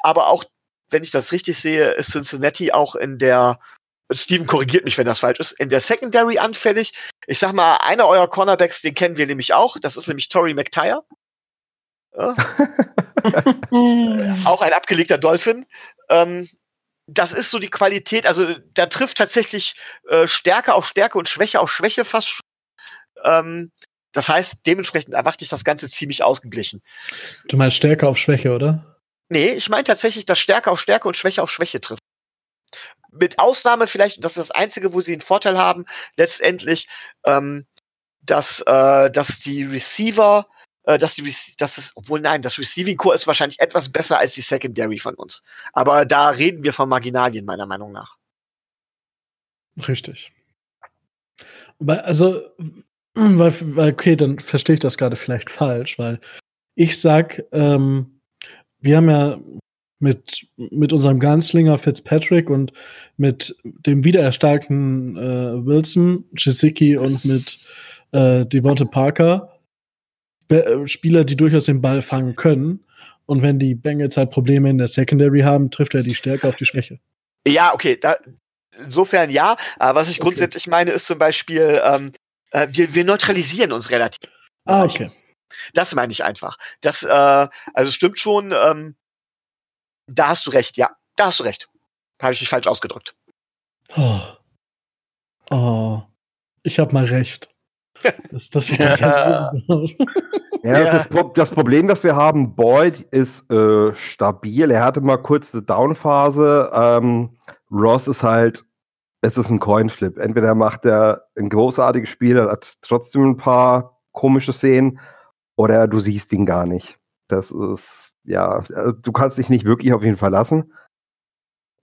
Aber auch, wenn ich das richtig sehe, ist Cincinnati auch in der, Steven korrigiert mich, wenn das falsch ist, in der Secondary anfällig. Ich sag mal, einer eurer Cornerbacks, den kennen wir nämlich auch. Das ist nämlich Tory McTire. Ja? [laughs] auch ein abgelegter Dolphin. Ähm, das ist so die Qualität, also da trifft tatsächlich äh, Stärke auf Stärke und Schwäche auf Schwäche fast. Ähm, das heißt, dementsprechend erwarte ich das Ganze ziemlich ausgeglichen. Du meinst Stärke auf Schwäche, oder? Nee, ich meine tatsächlich, dass Stärke auf Stärke und Schwäche auf Schwäche trifft. Mit Ausnahme vielleicht, das ist das Einzige, wo sie einen Vorteil haben, letztendlich, ähm, dass, äh, dass die Receiver äh, dass die, dass es, obwohl nein, das Receiving Core ist wahrscheinlich etwas besser als die Secondary von uns. Aber da reden wir von Marginalien, meiner Meinung nach. Richtig. Also, weil, weil okay, dann verstehe ich das gerade vielleicht falsch, weil ich sag, ähm, wir haben ja mit, mit unserem Ganzlinger Fitzpatrick und mit dem wiedererstarkten äh, Wilson, Chisicki und mit äh, Devonte Parker Spieler, die durchaus den Ball fangen können. Und wenn die Bengals halt Probleme in der Secondary haben, trifft er die Stärke auf die Schwäche. Ja, okay. Da, insofern ja. Aber was ich okay. grundsätzlich meine, ist zum Beispiel, ähm, äh, wir, wir neutralisieren uns relativ. Ah, okay. Das meine ich einfach. Das, äh, also stimmt schon, ähm, da hast du recht, ja. Da hast du recht. Habe ich mich falsch ausgedrückt. Oh. oh. Ich habe mal recht. Dass ich das [laughs] ja. ja, das, das, Problem, das wir haben, Boyd ist äh, stabil. Er hatte mal kurz eine Downphase. Ähm, Ross ist halt, es ist ein Coinflip. Entweder macht er ein großartiges Spiel, er hat trotzdem ein paar komische Szenen, oder du siehst ihn gar nicht. Das ist, ja, äh, du kannst dich nicht wirklich auf ihn verlassen.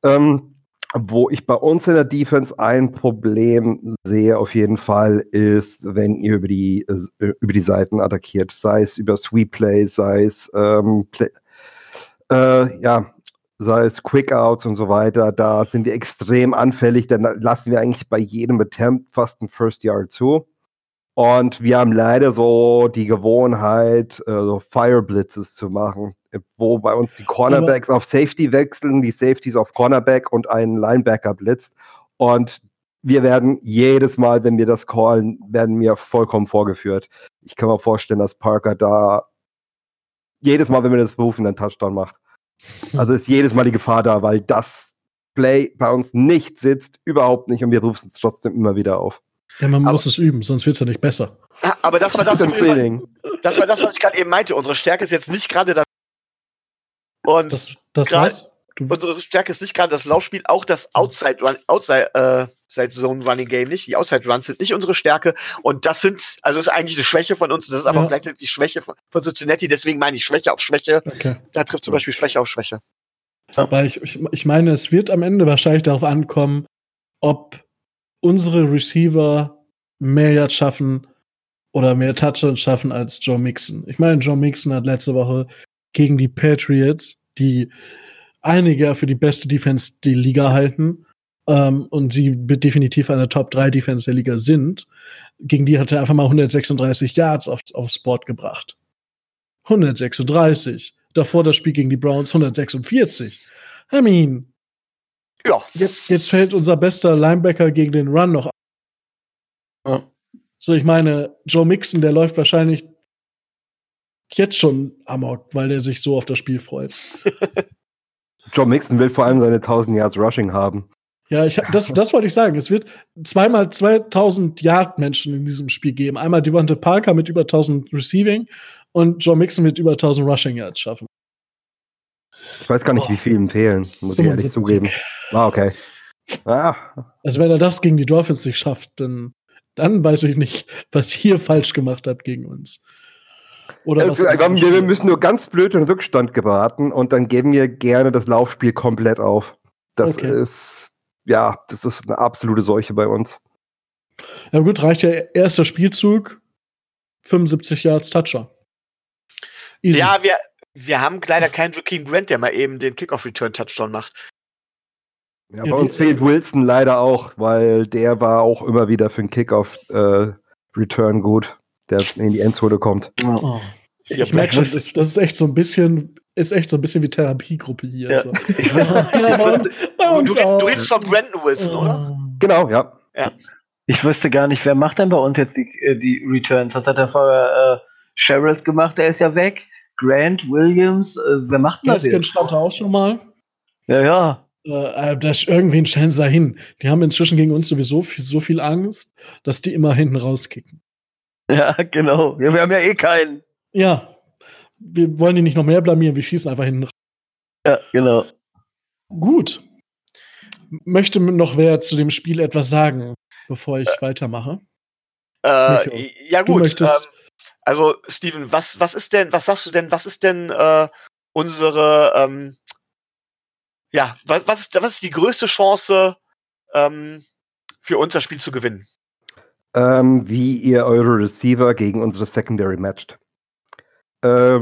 Ähm, wo ich bei uns in der Defense ein Problem sehe, auf jeden Fall, ist, wenn ihr über die, äh, über die Seiten attackiert, sei es über Sweep Plays, sei es, ähm, Play, äh, ja, sei es Quickouts und so weiter, da sind wir extrem anfällig, denn da lassen wir eigentlich bei jedem Attempt fast ein First Yard zu. Und wir haben leider so die Gewohnheit, äh, so Fire Blitzes zu machen wo bei uns die Cornerbacks Aber auf Safety wechseln, die Safeties auf Cornerback und einen Linebacker blitzt. Und wir werden jedes Mal, wenn wir das callen, werden wir vollkommen vorgeführt. Ich kann mir vorstellen, dass Parker da jedes Mal, wenn wir das berufen, einen Touchdown macht. Also ist jedes Mal die Gefahr da, weil das Play bei uns nicht sitzt, überhaupt nicht, und wir rufen es trotzdem immer wieder auf. Ja, man Aber- muss es üben, sonst wird es ja nicht besser. Aber das war das, das war das, was ich gerade eben meinte. Unsere Stärke ist jetzt nicht gerade das. Und Das, das unsere Stärke ist nicht gerade das Laufspiel, auch das Outside Run, Outside, äh, Side Zone Running Game nicht. Die Outside Runs sind nicht unsere Stärke. Und das sind, also ist eigentlich eine Schwäche von uns. Das ist aber Ja. auch gleichzeitig die Schwäche von, von Cincinnati. Deswegen meine ich Schwäche auf Schwäche. okay. Da trifft zum Beispiel Schwäche auf Schwäche. Weil ich, ich, ich meine, es wird am Ende wahrscheinlich darauf ankommen, ob unsere Receiver mehr Yards schaffen oder mehr Touchdowns schaffen als Joe Mixon. Ich meine, Joe Mixon hat letzte Woche gegen die Patriots, die einige für die beste Defense die Liga halten ähm, und sie definitiv eine Top 3 Defense der Liga sind, gegen die hat er einfach mal 136 Yards aufs, aufs Board gebracht. 136. Davor das Spiel gegen die Browns 146. I mean, Ja, jetzt, jetzt fällt unser bester Linebacker gegen den Run noch. ab. Ja. So, ich meine, Joe Mixon, der läuft wahrscheinlich jetzt schon amok, weil er sich so auf das Spiel freut. [laughs] Joe Mixon will vor allem seine 1000 Yards Rushing haben. Ja, ich, das, [laughs] das wollte ich sagen. Es wird zweimal 2000 Yard Menschen in diesem Spiel geben. Einmal Devonta Parker mit über 1000 Receiving und Joe Mixon mit über 1000 Rushing Yards schaffen. Ich weiß gar nicht, wie viel ihm fehlen, muss ich ehrlich 75. zugeben. Ah, okay. Ah, Also wenn er das gegen die Dolphins nicht schafft, dann, dann weiß ich nicht, was ihr falsch gemacht habt gegen uns. Oder es, diesem wir Spiel- müssen nur ganz blöd in Rückstand geraten und dann geben wir gerne das Laufspiel komplett auf. Das Okay. ist, ja, das ist eine absolute Seuche bei uns. Ja gut, reicht ja erster Spielzug, 75 Yards Toucher. Easy. ja wir, wir haben leider keinen Joaquin Grant, der mal eben den Kickoff-Return-Touchdown macht. Ja, Ja, bei wie- uns fehlt Wilson leider auch, weil der war auch immer wieder für einen Kickoff-Return gut, der in die Endzone kommt. Oh. Hier, Ich merke schon, das, das ist echt so ein bisschen, ist echt so ein bisschen wie Therapiegruppe hier. Ja. So. [laughs] Ich ja, Du, du, du redest von Brandon Wilson, oder? Genau, ja. Ich wüsste gar nicht, wer macht denn bei uns jetzt die, äh, die Returns? Das hat er vorher äh, Sherrills gemacht, der ist ja weg. Grant, Williams, äh, wer macht denn das jetzt? stand da auch schon mal. Ja, ja. Äh, das, irgendwen stellen sie da hin. Die haben inzwischen gegen uns sowieso viel, so viel Angst, dass die immer hinten rauskicken. [laughs] Ja, genau. Ja, wir haben ja eh keinen. Ja, wir wollen die nicht noch mehr blamieren, wir schießen einfach hinten raus. Ja, genau. Gut. Möchte noch wer zu dem Spiel etwas sagen, bevor ich weitermache? Äh, ja gut. Ähm, also Steven, was was ist denn, was sagst du denn? Was ist denn äh, unsere, ähm, ja, was, was ist was ist die größte Chance ähm, für uns das Spiel zu gewinnen? Ähm, wie ihr eure Receiver gegen unsere Secondary matcht. Äh,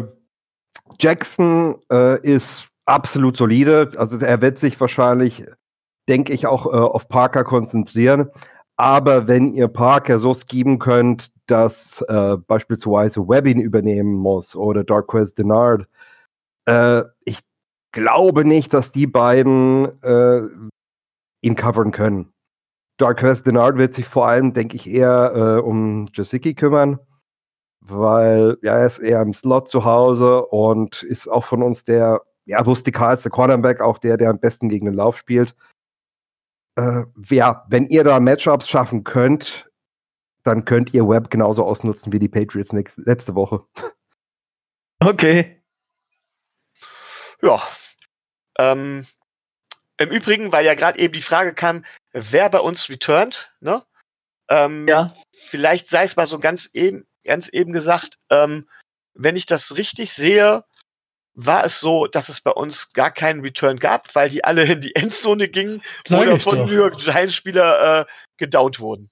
Jackson äh, ist absolut solide. Also er wird sich wahrscheinlich, denke ich, auch äh, auf Parker konzentrieren. Aber wenn ihr Parker so schieben könnt, dass äh, beispielsweise Webbing übernehmen muss oder Darquez Denard, äh, ich glaube nicht, dass die beiden äh, ihn covern können. Darquez Denard wird sich vor allem, denke ich, eher äh, um Jasicki kümmern, weil ja, er ist eher im Slot zu Hause und ist auch von uns der ja, rustikalste Cornerback, auch der, der am besten gegen den Lauf spielt. Äh, ja, wenn ihr da Matchups schaffen könnt, dann könnt ihr Webb genauso ausnutzen wie die Patriots nächste, letzte Woche. [laughs] Okay. Ja. Ähm, Im Übrigen, weil ja gerade eben die Frage kam, wer bei uns returnt, ne? Ähm, Ja. Vielleicht sei es mal so ganz eben, ganz eben gesagt, ähm, wenn ich das richtig sehe, war es so, dass es bei uns gar keinen Return gab, weil die alle in die Endzone gingen Sag oder ich von doch. New York Giants Spieler äh, gedownt wurden.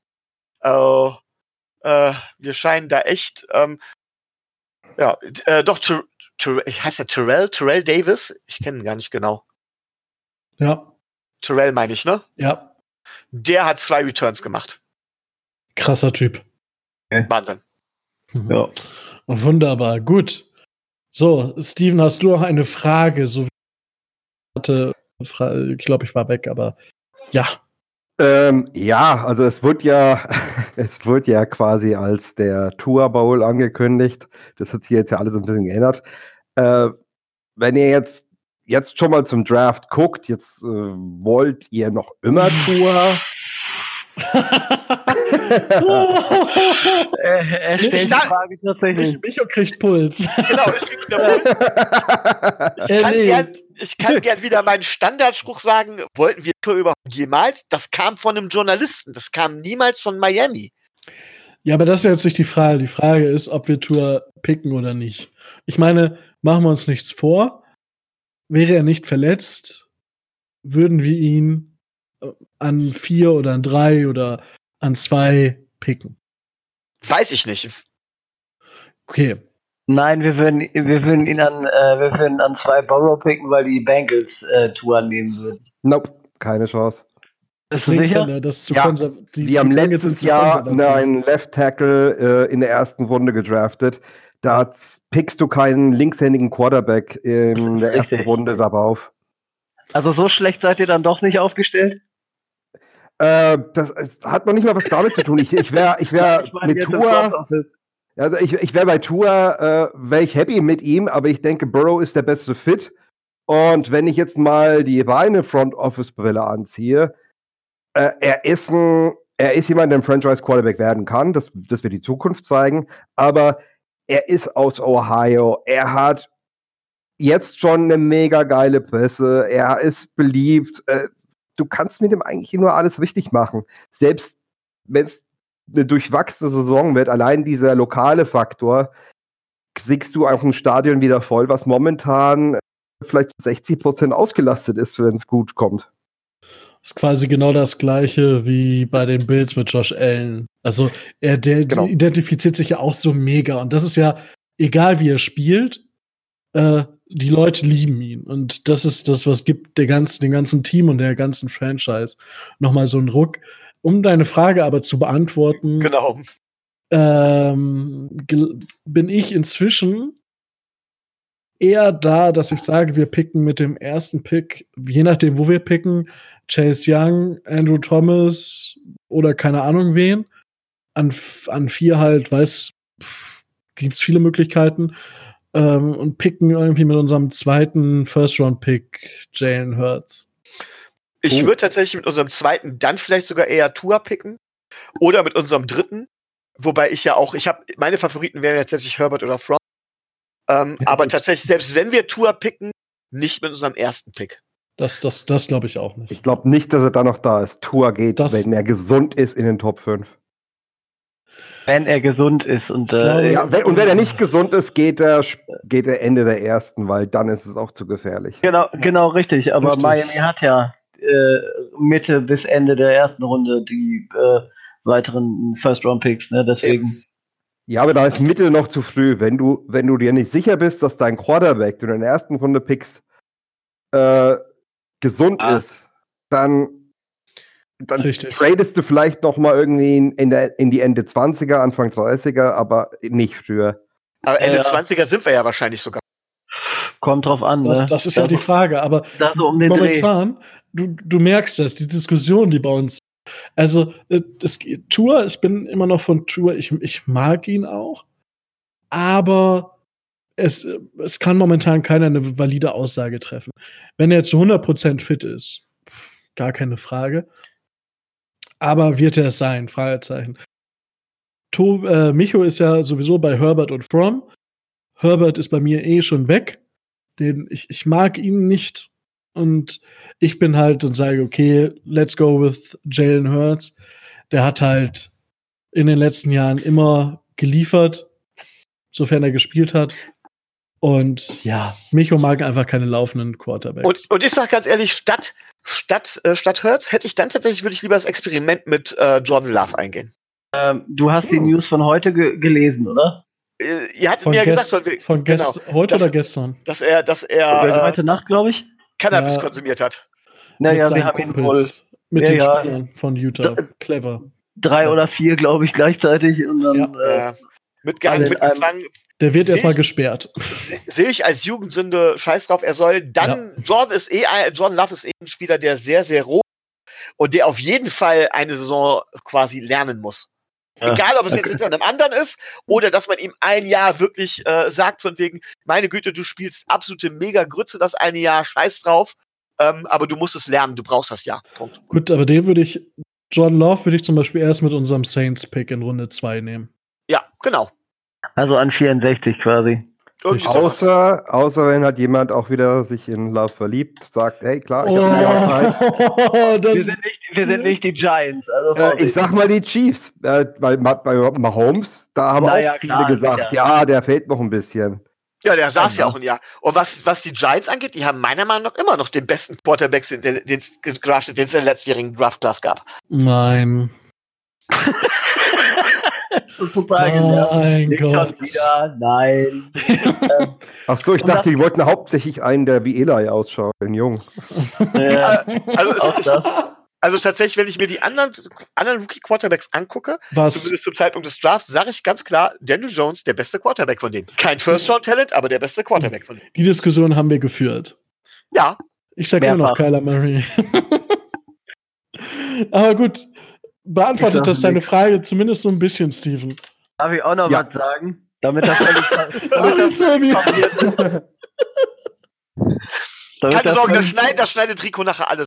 Äh, äh, wir scheinen da echt, ähm, ja, äh, doch, Ter Ter heißt er Terrell? Terrell Davis? Ich kenne ihn gar nicht genau. Ja, Terrell meine ich, ne? ja. Der hat zwei Returns gemacht. Krasser Typ. Wahnsinn. Mhm. Ja. Wunderbar, gut. So, Steven, hast du noch eine Frage? So hatte, ich glaube, ich war weg, aber ja. Ähm, ja, also es wird ja, [laughs] es wird ja quasi als der Tour Bowl angekündigt. Das hat sich jetzt ja alles ein bisschen geändert. Äh, wenn ihr jetzt, jetzt schon mal zum Draft guckt, jetzt äh, wollt ihr noch immer Tour? [laughs] er, er stellt Ich die Frage tatsächlich. Mich- Micho kriegt Puls. Genau, ich krieg wieder Puls. [laughs] Ich kann, gern, ich kann gern wieder meinen Standardspruch sagen, wollten wir Tour überhaupt jemals? Das kam von einem Journalisten, das kam niemals von Miami. Ja, aber das ist jetzt nicht die Frage. Die Frage ist, ob wir Tour picken oder nicht. Ich meine, machen wir uns nichts vor. Wäre er nicht verletzt, würden wir ihn äh, an vier oder an drei oder an zwei picken. Weiß ich nicht. Okay. Nein, wir würden, wir würden ihn an, äh, wir würden an zwei Borrow picken, weil die Bengals äh, Tour nehmen würden. Nope, keine Chance. Bist du sicher? Linkshänder, das ist zu Ja, die- Wir haben die Bengals letztes Jahr einen Left Tackle äh, in der ersten Runde gedraftet. Da pickst du keinen linkshändigen Quarterback in [laughs] der ersten Richtig. Runde darauf. Also so schlecht seid ihr dann doch nicht aufgestellt? Äh, das hat noch nicht mal was damit zu tun. Ich, ich wäre ich wär [laughs] Ich mit Tour, also ich, ich wäre bei Tour, äh, wäre ich happy mit ihm, aber ich denke, Burrow ist der beste Fit. Und wenn ich jetzt mal die reine Front Office Brille anziehe, äh, er ist ein, er ist jemand, der ein Franchise Quarterback werden kann. Das, das wird die Zukunft zeigen. Aber er ist aus Ohio. Er hat jetzt schon eine mega geile Presse. Er ist beliebt. Äh, du kannst mit ihm eigentlich nur alles richtig machen. Selbst wenn es eine durchwachsene Saison wird, allein dieser lokale Faktor, kriegst du auch ein Stadion wieder voll, was momentan vielleicht 60 Prozent ausgelastet ist, wenn es gut kommt. Ist quasi genau das gleiche wie bei den Bills mit Josh Allen. Also er der Genau. identifiziert sich ja auch so mega. Und das ist ja, egal wie er spielt, äh, die Leute lieben ihn. Und das ist das, was gibt der ganzen, dem ganzen Team und der ganzen Franchise nochmal so einen Ruck. Um deine Frage aber zu beantworten, Genau. ähm, bin ich inzwischen eher da, dass ich sage, wir picken mit dem ersten Pick, je nachdem, wo wir picken, Chase Young, Andrew Thomas oder keine Ahnung wen. An, an vier halt, weiß, gibt es viele Möglichkeiten. Ähm, und picken irgendwie mit unserem zweiten First-Round-Pick Jalen Hurts. Ich Oh. würde tatsächlich mit unserem zweiten dann vielleicht sogar eher Tour picken. Oder mit unserem dritten. Wobei ich ja auch, ich habe, meine Favoriten wären ja tatsächlich Herbert oder Fromm. Ähm, Ja, aber gut. tatsächlich, selbst wenn wir Tour picken, nicht mit unserem ersten Pick. Das, das, das glaube ich auch nicht. Ich glaube nicht, dass er da noch da ist. Tour geht, Das- wenn er gesund ist in den Top 5. Wenn er gesund ist und glaube, äh, Ja, wenn, und wenn er nicht gesund ist, geht er, geht er Ende der ersten, weil dann ist es auch zu gefährlich. genau, genau richtig. Aber Richtig. Miami hat ja äh, Mitte bis Ende der ersten Runde die äh, weiteren First-Round-Picks, ne? Deswegen. Ja, aber da ist Mitte noch zu früh. Wenn du, wenn du dir nicht sicher bist, dass dein Quarterback, den du in der ersten Runde pickst, äh, gesund Ah. ist, dann, dann Richtig. tradest du vielleicht noch mal irgendwie in, in, der, in die Ende 20er, Anfang 30er, aber nicht früher. Aber Ende Ja. 20er sind wir ja wahrscheinlich sogar. Kommt drauf an. Das, ne? das ist ja die Frage. Aber Da so um Dreh. momentan, du, du merkst das, die Diskussion, die bei uns. Also, äh, das Tour, ich bin immer noch von Tour, ich, ich mag ihn auch, aber es, äh, es kann momentan keiner eine valide Aussage treffen. Wenn er zu 100% fit ist, gar keine Frage. Aber wird er es sein? Fragezeichen. To, äh, Micho ist ja sowieso bei Herbert und Fromm. Herbert ist bei mir eh schon weg. Den, ich, ich mag ihn nicht. Und ich bin halt und sage, okay, let's go with Jalen Hurts. Der hat halt in den letzten Jahren immer geliefert, sofern er gespielt hat. Und ja, Micho mag einfach keine laufenden Quarterbacks. Und, und ich sag ganz ehrlich, statt, statt, äh, statt Hertz hätte ich dann tatsächlich, würde ich lieber das Experiment mit äh, Jordan Love eingehen. Ähm, du hast die Hm. News von heute ge gelesen, oder? Äh, ihr hattet von mir ja gest- gesagt, wir, von genau, gest heute Das- oder gestern? dass er, dass er äh, heute Nacht, glaube ich. Cannabis Ja. konsumiert hat. Naja, seinen wir haben ihn wohl Kumpels, mit Ja, den ja. Spielern von Utah. Clever. drei Ja. oder vier, glaube ich, gleichzeitig. Und dann, Ja. äh, mitgehangen, mitgefangen. Der wird erstmal gesperrt. Se- Sehe ich als Jugendsünde, scheiß drauf, er soll dann, Jordan ist eh, ein- Jordan Love ist eh ein Spieler, der sehr, sehr roh. und der auf jeden Fall eine Saison quasi lernen muss. Ja. Egal, ob es jetzt hinter einem anderen ist oder dass man ihm ein Jahr wirklich äh, sagt, von wegen, meine Güte, du spielst absolute Mega-Grütze das eine Jahr, scheiß drauf, ähm, aber du musst es lernen, du brauchst das Jahr. Punkt. Gut, aber den würde ich, John Love würde ich zum Beispiel erst mit unserem Saints-Pick in Runde 2 nehmen. Ja, genau. Also an 64 quasi. Außer, außer wenn halt jemand auch wieder sich in Love verliebt, sagt, hey klar, ich hab ja Zeit. Oh, [laughs] das, Wir sind nicht, wir sind nicht die Giants. Also Äh, ich sag mal die Chiefs, äh, bei, bei Mahomes, da haben Na ja, auch viele klar, gesagt, sicher. ja, der fehlt noch ein bisschen. Ja, der saß ja Ja. auch ein Jahr. Und was, was die Giants angeht, die haben meiner Meinung nach immer noch den besten Quarterback, den den den es in der letztjährigen Draft-Class gab. Nein. [laughs] Total genervt. Nicht schon Gott. wieder, nein. ähm, [laughs] Ach so, ich Und dachte, die wollten hauptsächlich einen, der wie Eli ausschaut, den Jungen. äh, [laughs] Also, das. Also tatsächlich, wenn ich mir die anderen, anderen Rookie-Quarterbacks angucke, Was? zumindest zum Zeitpunkt des Drafts, sage ich ganz klar, Daniel Jones, der beste Quarterback von denen. Kein First-Round-Talent, aber der beste Quarterback von denen. Die Diskussion haben wir geführt. Ja, Ich sag immer noch. Kyler Murray. [laughs] aber gut, beantwortet das deine. Frage zumindest so ein bisschen, Steven. Darf ich auch noch Ja. was sagen? Damit das [laughs] Sorry, Tobi. [laughs] das keine das Sorge, das völlig- schneidet, das schneidet Rico nachher alles.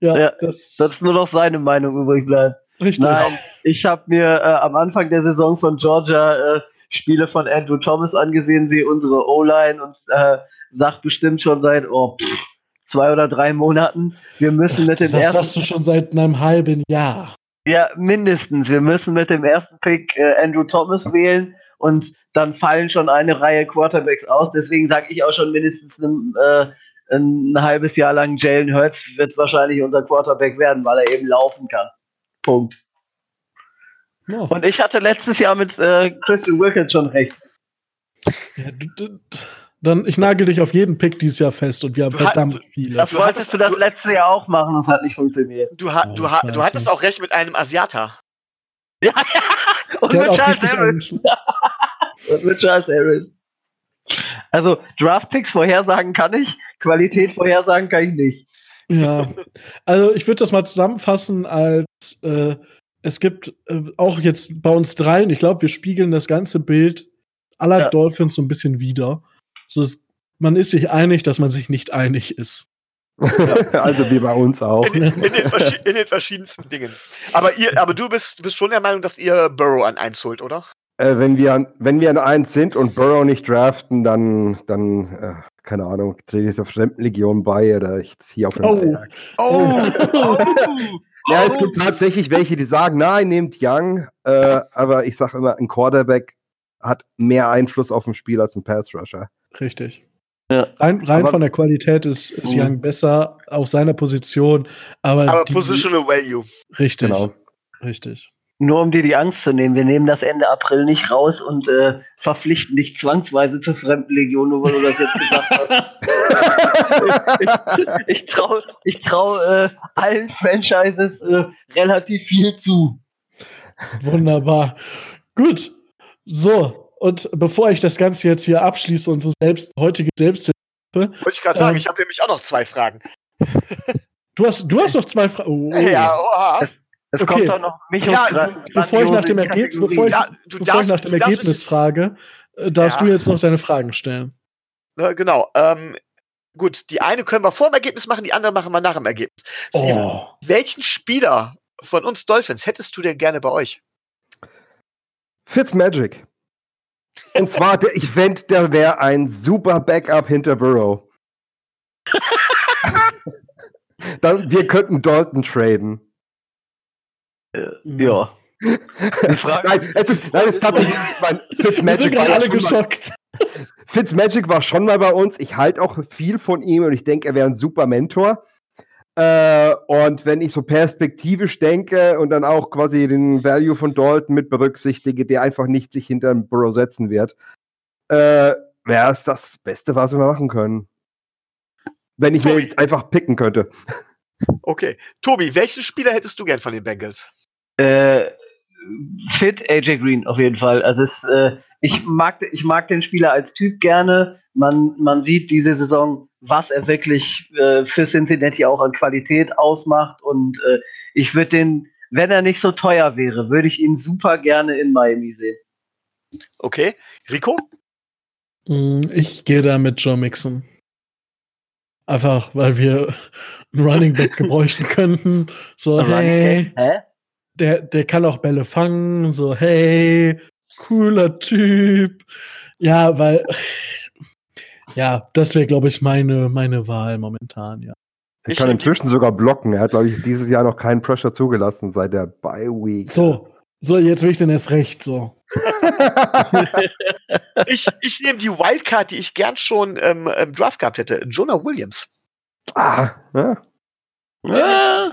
Ja, Ja, das, dass nur noch seine Meinung übrig bleibt. richtig. Nein, ich habe mir äh, am Anfang der Saison von Georgia äh, Spiele von Andrew Thomas angesehen, sehe unsere O-Line und äh, sagt bestimmt schon seit oh, pff, zwei oder drei Monaten, wir müssen mit dem das ersten sagst du schon seit einem halben Jahr. Ja, mindestens. Wir müssen mit dem ersten Pick äh, Andrew Thomas wählen und dann fallen schon eine Reihe Quarterbacks aus. Deswegen sage ich auch schon mindestens ein, äh, ein halbes Jahr lang Jalen Hurts wird wahrscheinlich unser Quarterback werden, weil er eben laufen kann. Punkt. Ja. Und ich hatte letztes Jahr mit äh, Christian Wilkins schon recht. Ja, du, du, dann, ich nagel dich auf jeden Pick dieses Jahr fest und wir haben Du hat- verdammt viele. Das Du wolltest du das du- letzte Jahr auch machen, das hat nicht funktioniert. Du, ha Oh, du, ha du hattest auch recht mit einem Asiater. Ja, [laughs] und Der hat mit Charles Harris. [laughs] Und mit Charles Harris. Also Draftpicks vorhersagen kann ich, Qualität vorhersagen kann ich nicht. Ja, also ich würde das mal zusammenfassen als äh, es gibt äh, auch jetzt bei uns dreien, ich glaube, wir spiegeln das ganze Bild aller Ja. Dolphins so ein bisschen wieder. So ist, man ist sich einig, dass man sich nicht einig ist. [laughs] also wie bei uns auch. In, in, den, in den verschiedensten Dingen. Aber ihr, aber du bist, bist schon der Meinung, dass ihr Burrow an eins holt, oder? Äh, wenn, wir, an- wenn wir an eins sind und Burrow nicht draften, dann, dann äh, keine Ahnung, trete ich der Fremdenlegion bei oder ich ziehe auf den Oh. Berg. Oh! [laughs] Ja, [laughs] es gibt tatsächlich welche, die sagen, nein, nehmt Young, äh, aber ich sage immer, ein Quarterback hat mehr Einfluss auf ein Spiel als ein Pass-Rusher. Richtig. Ja. Rein, rein Aber- von der Qualität ist, ist Mhm. Young besser auf seiner Position, aber, Aber die- Positional Value. richtig, Genau. richtig. Nur um dir die Angst zu nehmen, wir nehmen das Ende April nicht raus und äh, verpflichten dich zwangsweise zur Fremdenlegion, nur weil du das jetzt gesagt hast. [laughs] ich ich traue ich trau, äh, allen Franchises äh, relativ viel zu. Wunderbar. Gut. So, und bevor ich das Ganze jetzt hier abschließe, unsere selbst, heutige Selbsthilfe, Wollte ich gerade sagen, Ähm. ich habe nämlich auch noch zwei Fragen. du hast, du hast noch zwei Fragen. Oh, Ja, oha. Es Okay. kommt doch noch mich Ja, bevor ich nach dem Ergebnis, bevor ich, Ja, du bevor darfst, ich nach dem Ergebnis frage, äh, darfst Ja. du jetzt noch deine Fragen stellen. Ne, genau. Ähm, gut, die eine können wir vor dem Ergebnis machen, die andere machen wir nach dem Ergebnis. Steven, Oh. welchen Spieler von uns Dolphins hättest du denn gerne bei euch? Fitzmagic. Und zwar der Event, der wäre ein super Backup hinter Burrow. [laughs] Dann, wir könnten Dalton traden. Ja. Die Frage, Nein, es ist, nein, es ist tatsächlich, ich mein, [laughs] Wir sind Fitzmagic war, gerade ja alle schon mal, geschockt. Fitzmagic war schon mal bei uns. Ich halte auch viel von ihm und ich denke, er wäre ein super Mentor. Äh, und wenn ich so perspektivisch denke und dann auch quasi den Value von Dalton mit berücksichtige, der einfach nicht sich hinter den Burrow setzen wird, äh, wäre es das Beste, was wir machen können. Wenn ich Tobi. mir einfach picken könnte. Okay. Tobi, welchen Spieler hättest du gern von den Bengals? Äh, fit AJ Green auf jeden Fall. Also es, äh, ich mag, ich mag den Spieler als Typ gerne. Man, man sieht diese Saison, was er wirklich äh, für Cincinnati auch an Qualität ausmacht. Und äh, ich würde den, wenn er nicht so teuer wäre, würde ich ihn super gerne in Miami sehen. Okay. Rico? Mm, ich gehe da mit Joe Mixon. Einfach, weil wir einen Running Back [laughs] gebräuchten könnten. So, hey, Hä? Der, der kann auch Bälle fangen. So, hey, cooler Typ. Ja, weil, [laughs] ja, das wäre, glaube ich, meine, meine Wahl momentan, ja. Er kann inzwischen sogar blocken. Er hat, glaube ich, dieses Jahr noch keinen Pressure zugelassen seit der Bye Week. So, so, jetzt will ich denn erst recht, so. [laughs] ich ich nehme die Wildcard, die ich gern schon ähm, im Draft gehabt hätte. Jonah Williams. Ah, ja. ja.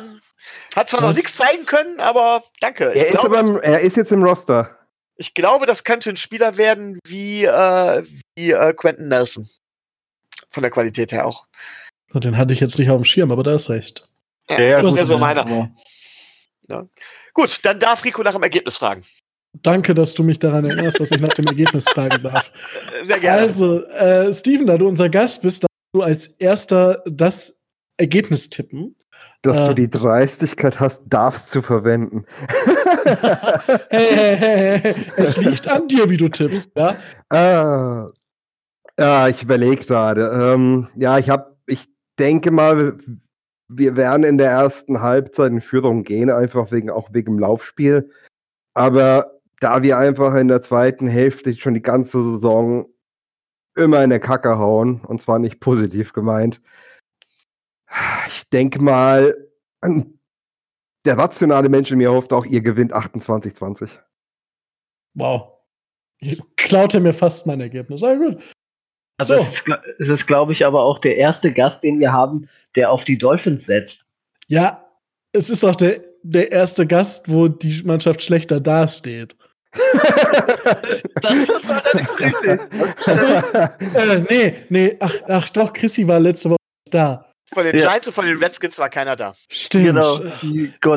Hat zwar Was? noch nichts zeigen können, aber danke. Er, ist, glaube, aber, er ist jetzt im Roster. Ich glaube, das könnte ein Spieler werden wie, äh, wie äh, Quentin Nelson. Von der Qualität her auch. Den hatte ich jetzt nicht auf dem Schirm, aber da ist recht. Ja, ja das ist ja so meiner. Ja. Gut, dann darf Rico nach dem Ergebnis fragen. Danke, dass du mich daran erinnerst, dass ich nach dem Ergebnis fragen darf. [laughs] Sehr gerne. Also, äh, Steven, da du unser Gast bist, darfst du als erster das Ergebnis tippen. Dass äh, du die Dreistigkeit hast, darfst zu verwenden. [laughs] hey, hey, hey, hey, es liegt an dir, wie du tippst, ja? Ah, ja, ich überlege gerade. Ähm, ja, ich habe, ich denke mal, wir werden in der ersten Halbzeit in Führung gehen, einfach wegen, auch wegen dem Laufspiel. Aber da wir einfach in der zweiten Hälfte schon die ganze Saison immer in der Kacke hauen, und zwar nicht positiv gemeint, ich denke mal, der rationale Mensch in mir hofft auch, ihr gewinnt 28-20. Wow. Klaut er mir fast mein Ergebnis. Aber gut. Also so. es ist, glaube ich, aber auch der erste Gast, den wir haben, der auf die Dolphins setzt. Ja, es ist auch der, der erste Gast, wo die Mannschaft schlechter dasteht. [laughs] das ist allerdings richtig. [laughs] äh, nee, nee, ach, ach doch, Chrissy war letzte Woche da. Von den ja. Giants und von den Redskins war keiner da. Stimmt. Genau.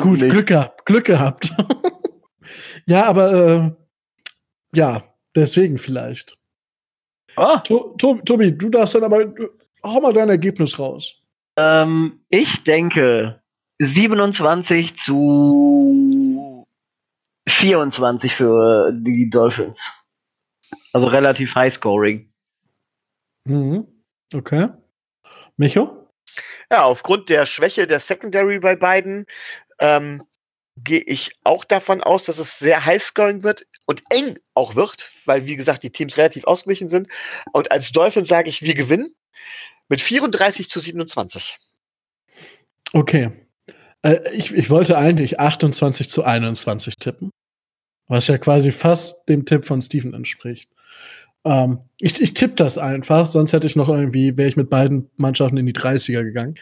Gut, Glück gehabt. Glück gehabt. [laughs] ja, aber äh, ja, deswegen vielleicht. Ah. To Tobi, du darfst dann aber, hau mal dein Ergebnis raus. Ähm, ich denke 27 zu 24 für die Dolphins. Also relativ high scoring. Mhm. Okay. Micho? Ja, aufgrund der Schwäche der Secondary bei beiden ähm, gehe ich auch davon aus, dass es sehr high-scoring wird und eng auch wird, weil, wie gesagt, die Teams relativ ausgeglichen sind. Und als Dolphin sage ich, wir gewinnen mit 34 zu 27. Okay. Äh, ich, ich wollte eigentlich 28 zu 21 tippen, was ja quasi fast dem Tipp von Steven entspricht. Ähm, ich ich tippe das einfach, sonst hätte ich noch irgendwie, wäre ich mit beiden Mannschaften in die 30er gegangen.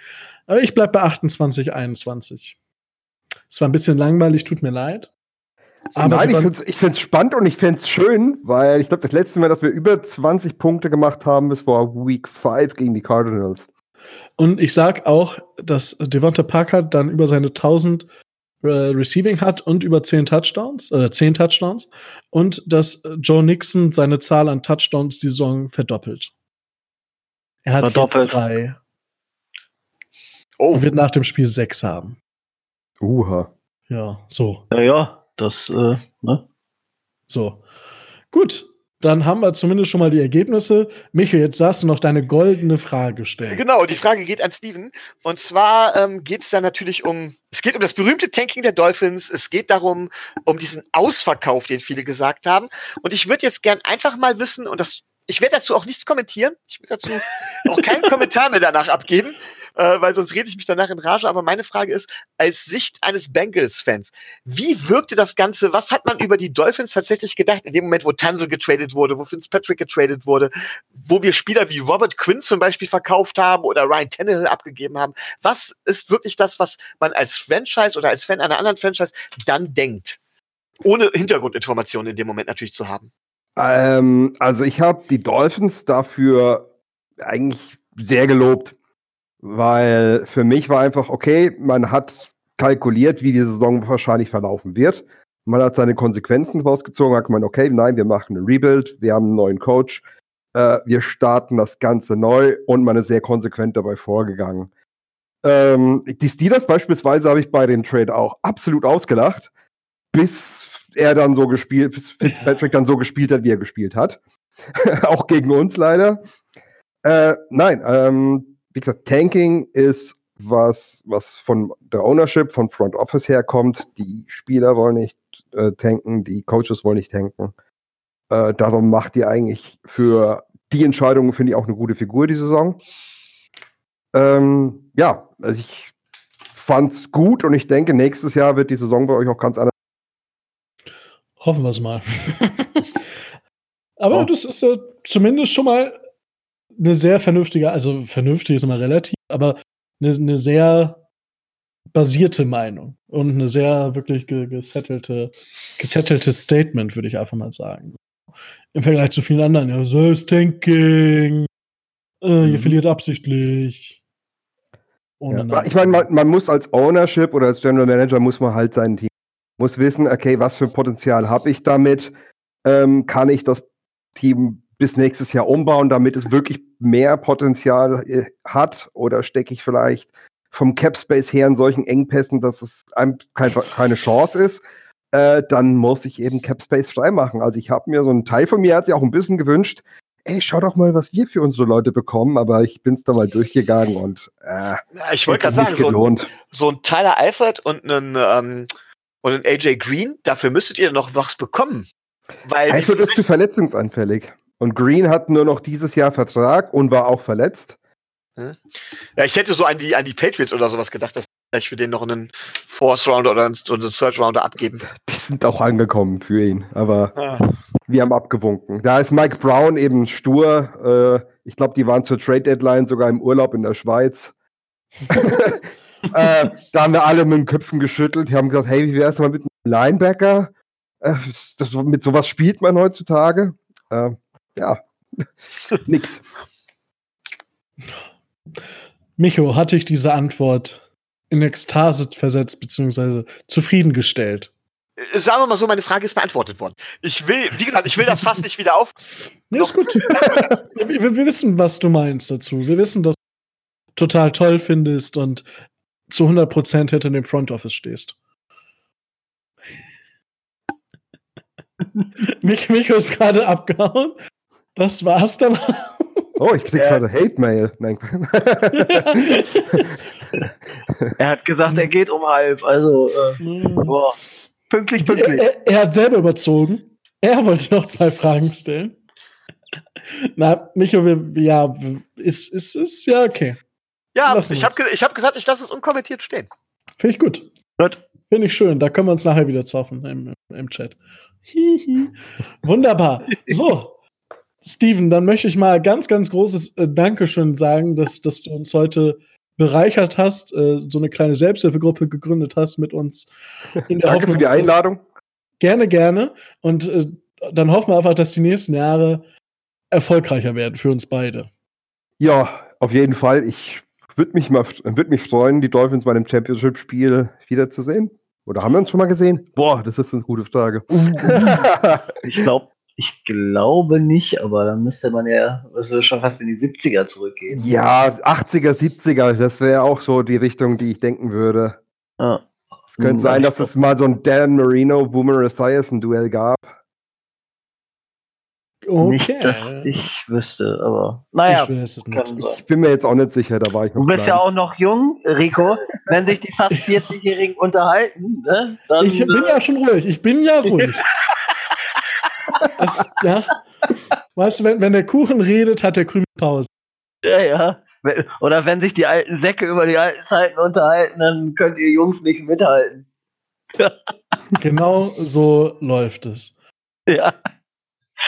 Aber ich bleibe bei 28, 21. Es war ein bisschen langweilig, tut mir leid. Aber Nein, ich finde es spannend und ich finde es schön, weil ich glaube, das letzte Mal, dass wir über 20 Punkte gemacht haben, das war Week 5 gegen die Cardinals. Und ich sag auch, dass Devonta Parker dann über seine 1000 äh, Receiving hat und über 10 Touchdowns, äh, 10 Touchdowns und dass Joe Nixon seine Zahl an Touchdowns die Saison verdoppelt. Er hat verdoppelt. jetzt drei. Oh. Und wird nach dem Spiel sechs haben. Uha. Ja, so. Ja, ja, das, äh, ne? So. Gut, dann haben wir zumindest schon mal die Ergebnisse. Michael, jetzt darfst du noch deine goldene Frage stellen. Genau, die Frage geht an Steven. Und zwar ähm, geht es da natürlich um, es geht um das berühmte Tanking der Dolphins. Es geht darum, um diesen Ausverkauf, den viele gesagt haben. Und ich würde jetzt gern einfach mal wissen, und das, ich werde dazu auch nichts kommentieren. Ich werde dazu auch keinen [laughs] Kommentar mehr danach abgeben äh, weil sonst rede ich mich danach in Rage. Aber meine Frage ist, als Sicht eines Bengals-Fans, wie wirkte das Ganze? Was hat man über die Dolphins tatsächlich gedacht in dem Moment, wo Tanzel getradet wurde, wo Fitzpatrick getradet wurde, wo wir Spieler wie Robert Quinn zum Beispiel verkauft haben oder Ryan Tannehill abgegeben haben? Was ist wirklich das, was man als Franchise oder als Fan einer anderen Franchise dann denkt? Ohne Hintergrundinformationen in dem Moment natürlich zu haben. Ähm, also ich habe die Dolphins dafür eigentlich sehr gelobt. Weil für mich war einfach, okay, man hat kalkuliert, wie die Saison wahrscheinlich verlaufen wird. Man hat seine Konsequenzen rausgezogen, hat gemeint, okay, nein, wir machen einen Rebuild, wir haben einen neuen Coach, äh, wir starten das Ganze neu und man ist sehr konsequent dabei vorgegangen. Ähm, die Steelers beispielsweise habe ich bei dem Trade auch absolut ausgelacht, bis er dann so gespielt, bis Fitzpatrick dann so gespielt hat, wie er gespielt hat. [laughs] auch gegen uns leider. Äh, nein, ähm, wie gesagt, Tanking ist was, was von der Ownership, von Front Office herkommt. Die Spieler wollen nicht äh, tanken, die Coaches wollen nicht tanken. Äh, darum macht ihr eigentlich für die Entscheidungen, finde ich, auch eine gute Figur die Saison. Ähm, ja, also ich fand's gut und ich denke, nächstes Jahr wird die Saison bei euch auch ganz anders. Hoffen wir es mal. [laughs] Aber oh. das ist ja zumindest schon mal eine sehr vernünftige, also vernünftig ist immer relativ, aber eine, eine sehr basierte Meinung und eine sehr wirklich gesettelte, gesettelte Statement, würde ich einfach mal sagen. Im Vergleich zu vielen anderen, ja, so ist Tanking, äh, mhm. ihr verliert absichtlich. Ja, ich meine, man, man, muss als Ownership oder als General Manager muss man halt sein Team, muss wissen, okay, was für Potenzial habe ich damit? Ähm, kann ich das Team bis nächstes Jahr umbauen, damit es wirklich mehr Potenzial äh, hat? Oder stecke ich vielleicht vom Cap Space her in solchen Engpässen, dass es einem kein, keine Chance ist? Äh, dann muss ich eben Cap Space freimachen. Also ich habe mir so ein Teil von mir hat sich auch ein bisschen gewünscht, ey, schau doch mal, was wir für unsere Leute bekommen, aber ich bin es da mal durchgegangen und äh, ich wollte gerade sagen, so ein, so ein, Tyler Eifert und einen, ähm, und einen AJ Green, dafür müsstet ihr noch was bekommen. Weil Eifert ist zu verletzungsanfällig. Und Green hat nur noch dieses Jahr Vertrag und war auch verletzt. Hm? Ja, ich hätte so an die, an die Patriots oder sowas gedacht, dass ich für den noch einen Fourth Rounder oder einen, einen Third Rounder abgeben. Die sind auch angekommen für ihn, aber ah. wir haben abgewunken. Da ist Mike Brown eben stur. Äh, ich glaube, die waren zur Trade Deadline sogar im Urlaub in der Schweiz. [laughs] äh, da haben wir alle mit den Köpfen geschüttelt. Die haben gesagt, hey, wie wäre es mal mit einem Linebacker? Äh, das, mit sowas spielt man heutzutage. Äh, ja, [laughs] nix. Micho, hatte ich diese Antwort in Ekstase versetzt, beziehungsweise zufriedengestellt? Sagen wir mal so, meine Frage ist beantwortet worden. Ich will, wie gesagt, ich will das fast nicht wieder auf. [laughs] Ja, ist gut. [laughs] wir, wir, wir, wissen, was du meinst dazu. Wir wissen, dass du total toll findest und zu 100% hinter dem Front Office stehst. Mich, Micho ist gerade abgehauen. Das war's dann. Oh, ich krieg gerade Hate-Mail. er hat gesagt, er geht um halb. Also, äh, boah. pünktlich, pünktlich. Er, er, hat selber überzogen. Er wollte noch zwei Fragen stellen. Na, Micho, ja, ist, ist, ist, ja, okay. Ja, Lassen ich habe ich hab gesagt, ich lasse es unkommentiert stehen. Finde ich gut. Gut. Finde ich schön. Da können wir uns nachher wieder zoffen im, im Chat. Wunderbar. So, Steven, dann möchte ich mal ganz, ganz großes äh, Dankeschön sagen, dass, dass du uns heute bereichert hast, äh, so eine kleine Selbsthilfegruppe gegründet hast mit uns. In der Danke Hoffnung, für die Einladung. Gerne, gerne. Und äh, dann hoffen wir einfach, dass die nächsten Jahre erfolgreicher werden für uns beide. Ja, auf jeden Fall. Ich würde mich mal würd mich freuen, die Dolphins bei einem Championship-Spiel wiederzusehen. Oder haben wir uns schon mal gesehen? Boah, das ist eine gute Frage. ich glaube, ich glaube nicht, aber dann müsste man ja also schon fast in die 70er zurückgehen. Ja, 80er, 70er, das wäre auch so die Richtung, die ich denken würde. Ah. Es könnte hm, sein, dass es mal so ein Dan Marino, Boomer Esiason Duell gab. Okay. Nicht, dass ich wüsste, aber naja. Ich, ich, bin mir jetzt auch nicht sicher, da war ich noch Du bist klein. ja auch noch jung, Rico. Wenn sich die fast 40-Jährigen unterhalten, ne, dann, Ich bin ja schon ruhig, ich bin ja ruhig. [laughs] Das, ja. Weißt du, wenn, wenn der Kuchen redet, hat der Krümel Pause. Ja, ja. Oder wenn sich die alten Säcke über die alten Zeiten unterhalten, dann könnt ihr Jungs nicht mithalten. [laughs] genau so läuft es. Ja.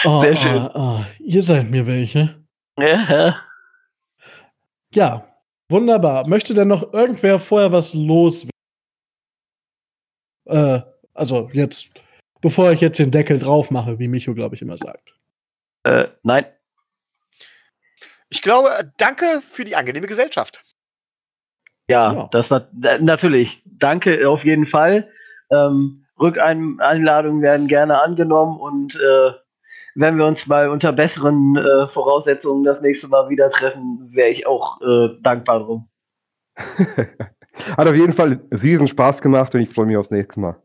Oh, Sehr schön. Oh, oh. Ihr seid mir welche. Ja. Ja, wunderbar. Möchte denn noch irgendwer vorher was loswerden? Äh, also jetzt bevor ich jetzt den Deckel drauf mache, wie Micho, glaube ich, immer sagt. Äh, nein. Ich glaube, danke für die angenehme Gesellschaft. Ja, ja. das nat natürlich. Danke auf jeden Fall. Ähm, Rückeinladungen werden gerne angenommen und äh, wenn wir uns mal unter besseren äh, Voraussetzungen das nächste Mal wieder treffen, wäre ich auch äh, dankbar drum. [laughs] Hat auf jeden Fall riesen Spaß gemacht und ich freue mich aufs nächste Mal.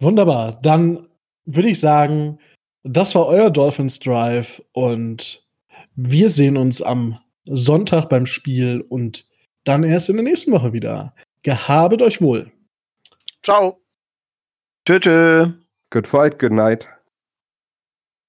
Wunderbar. Dann würde ich sagen, das war euer Dolphins Drive und wir sehen uns am Sonntag beim Spiel und dann erst in der nächsten Woche wieder. Gehabet euch wohl. Ciao. Tschö, tschö. Good fight, good night.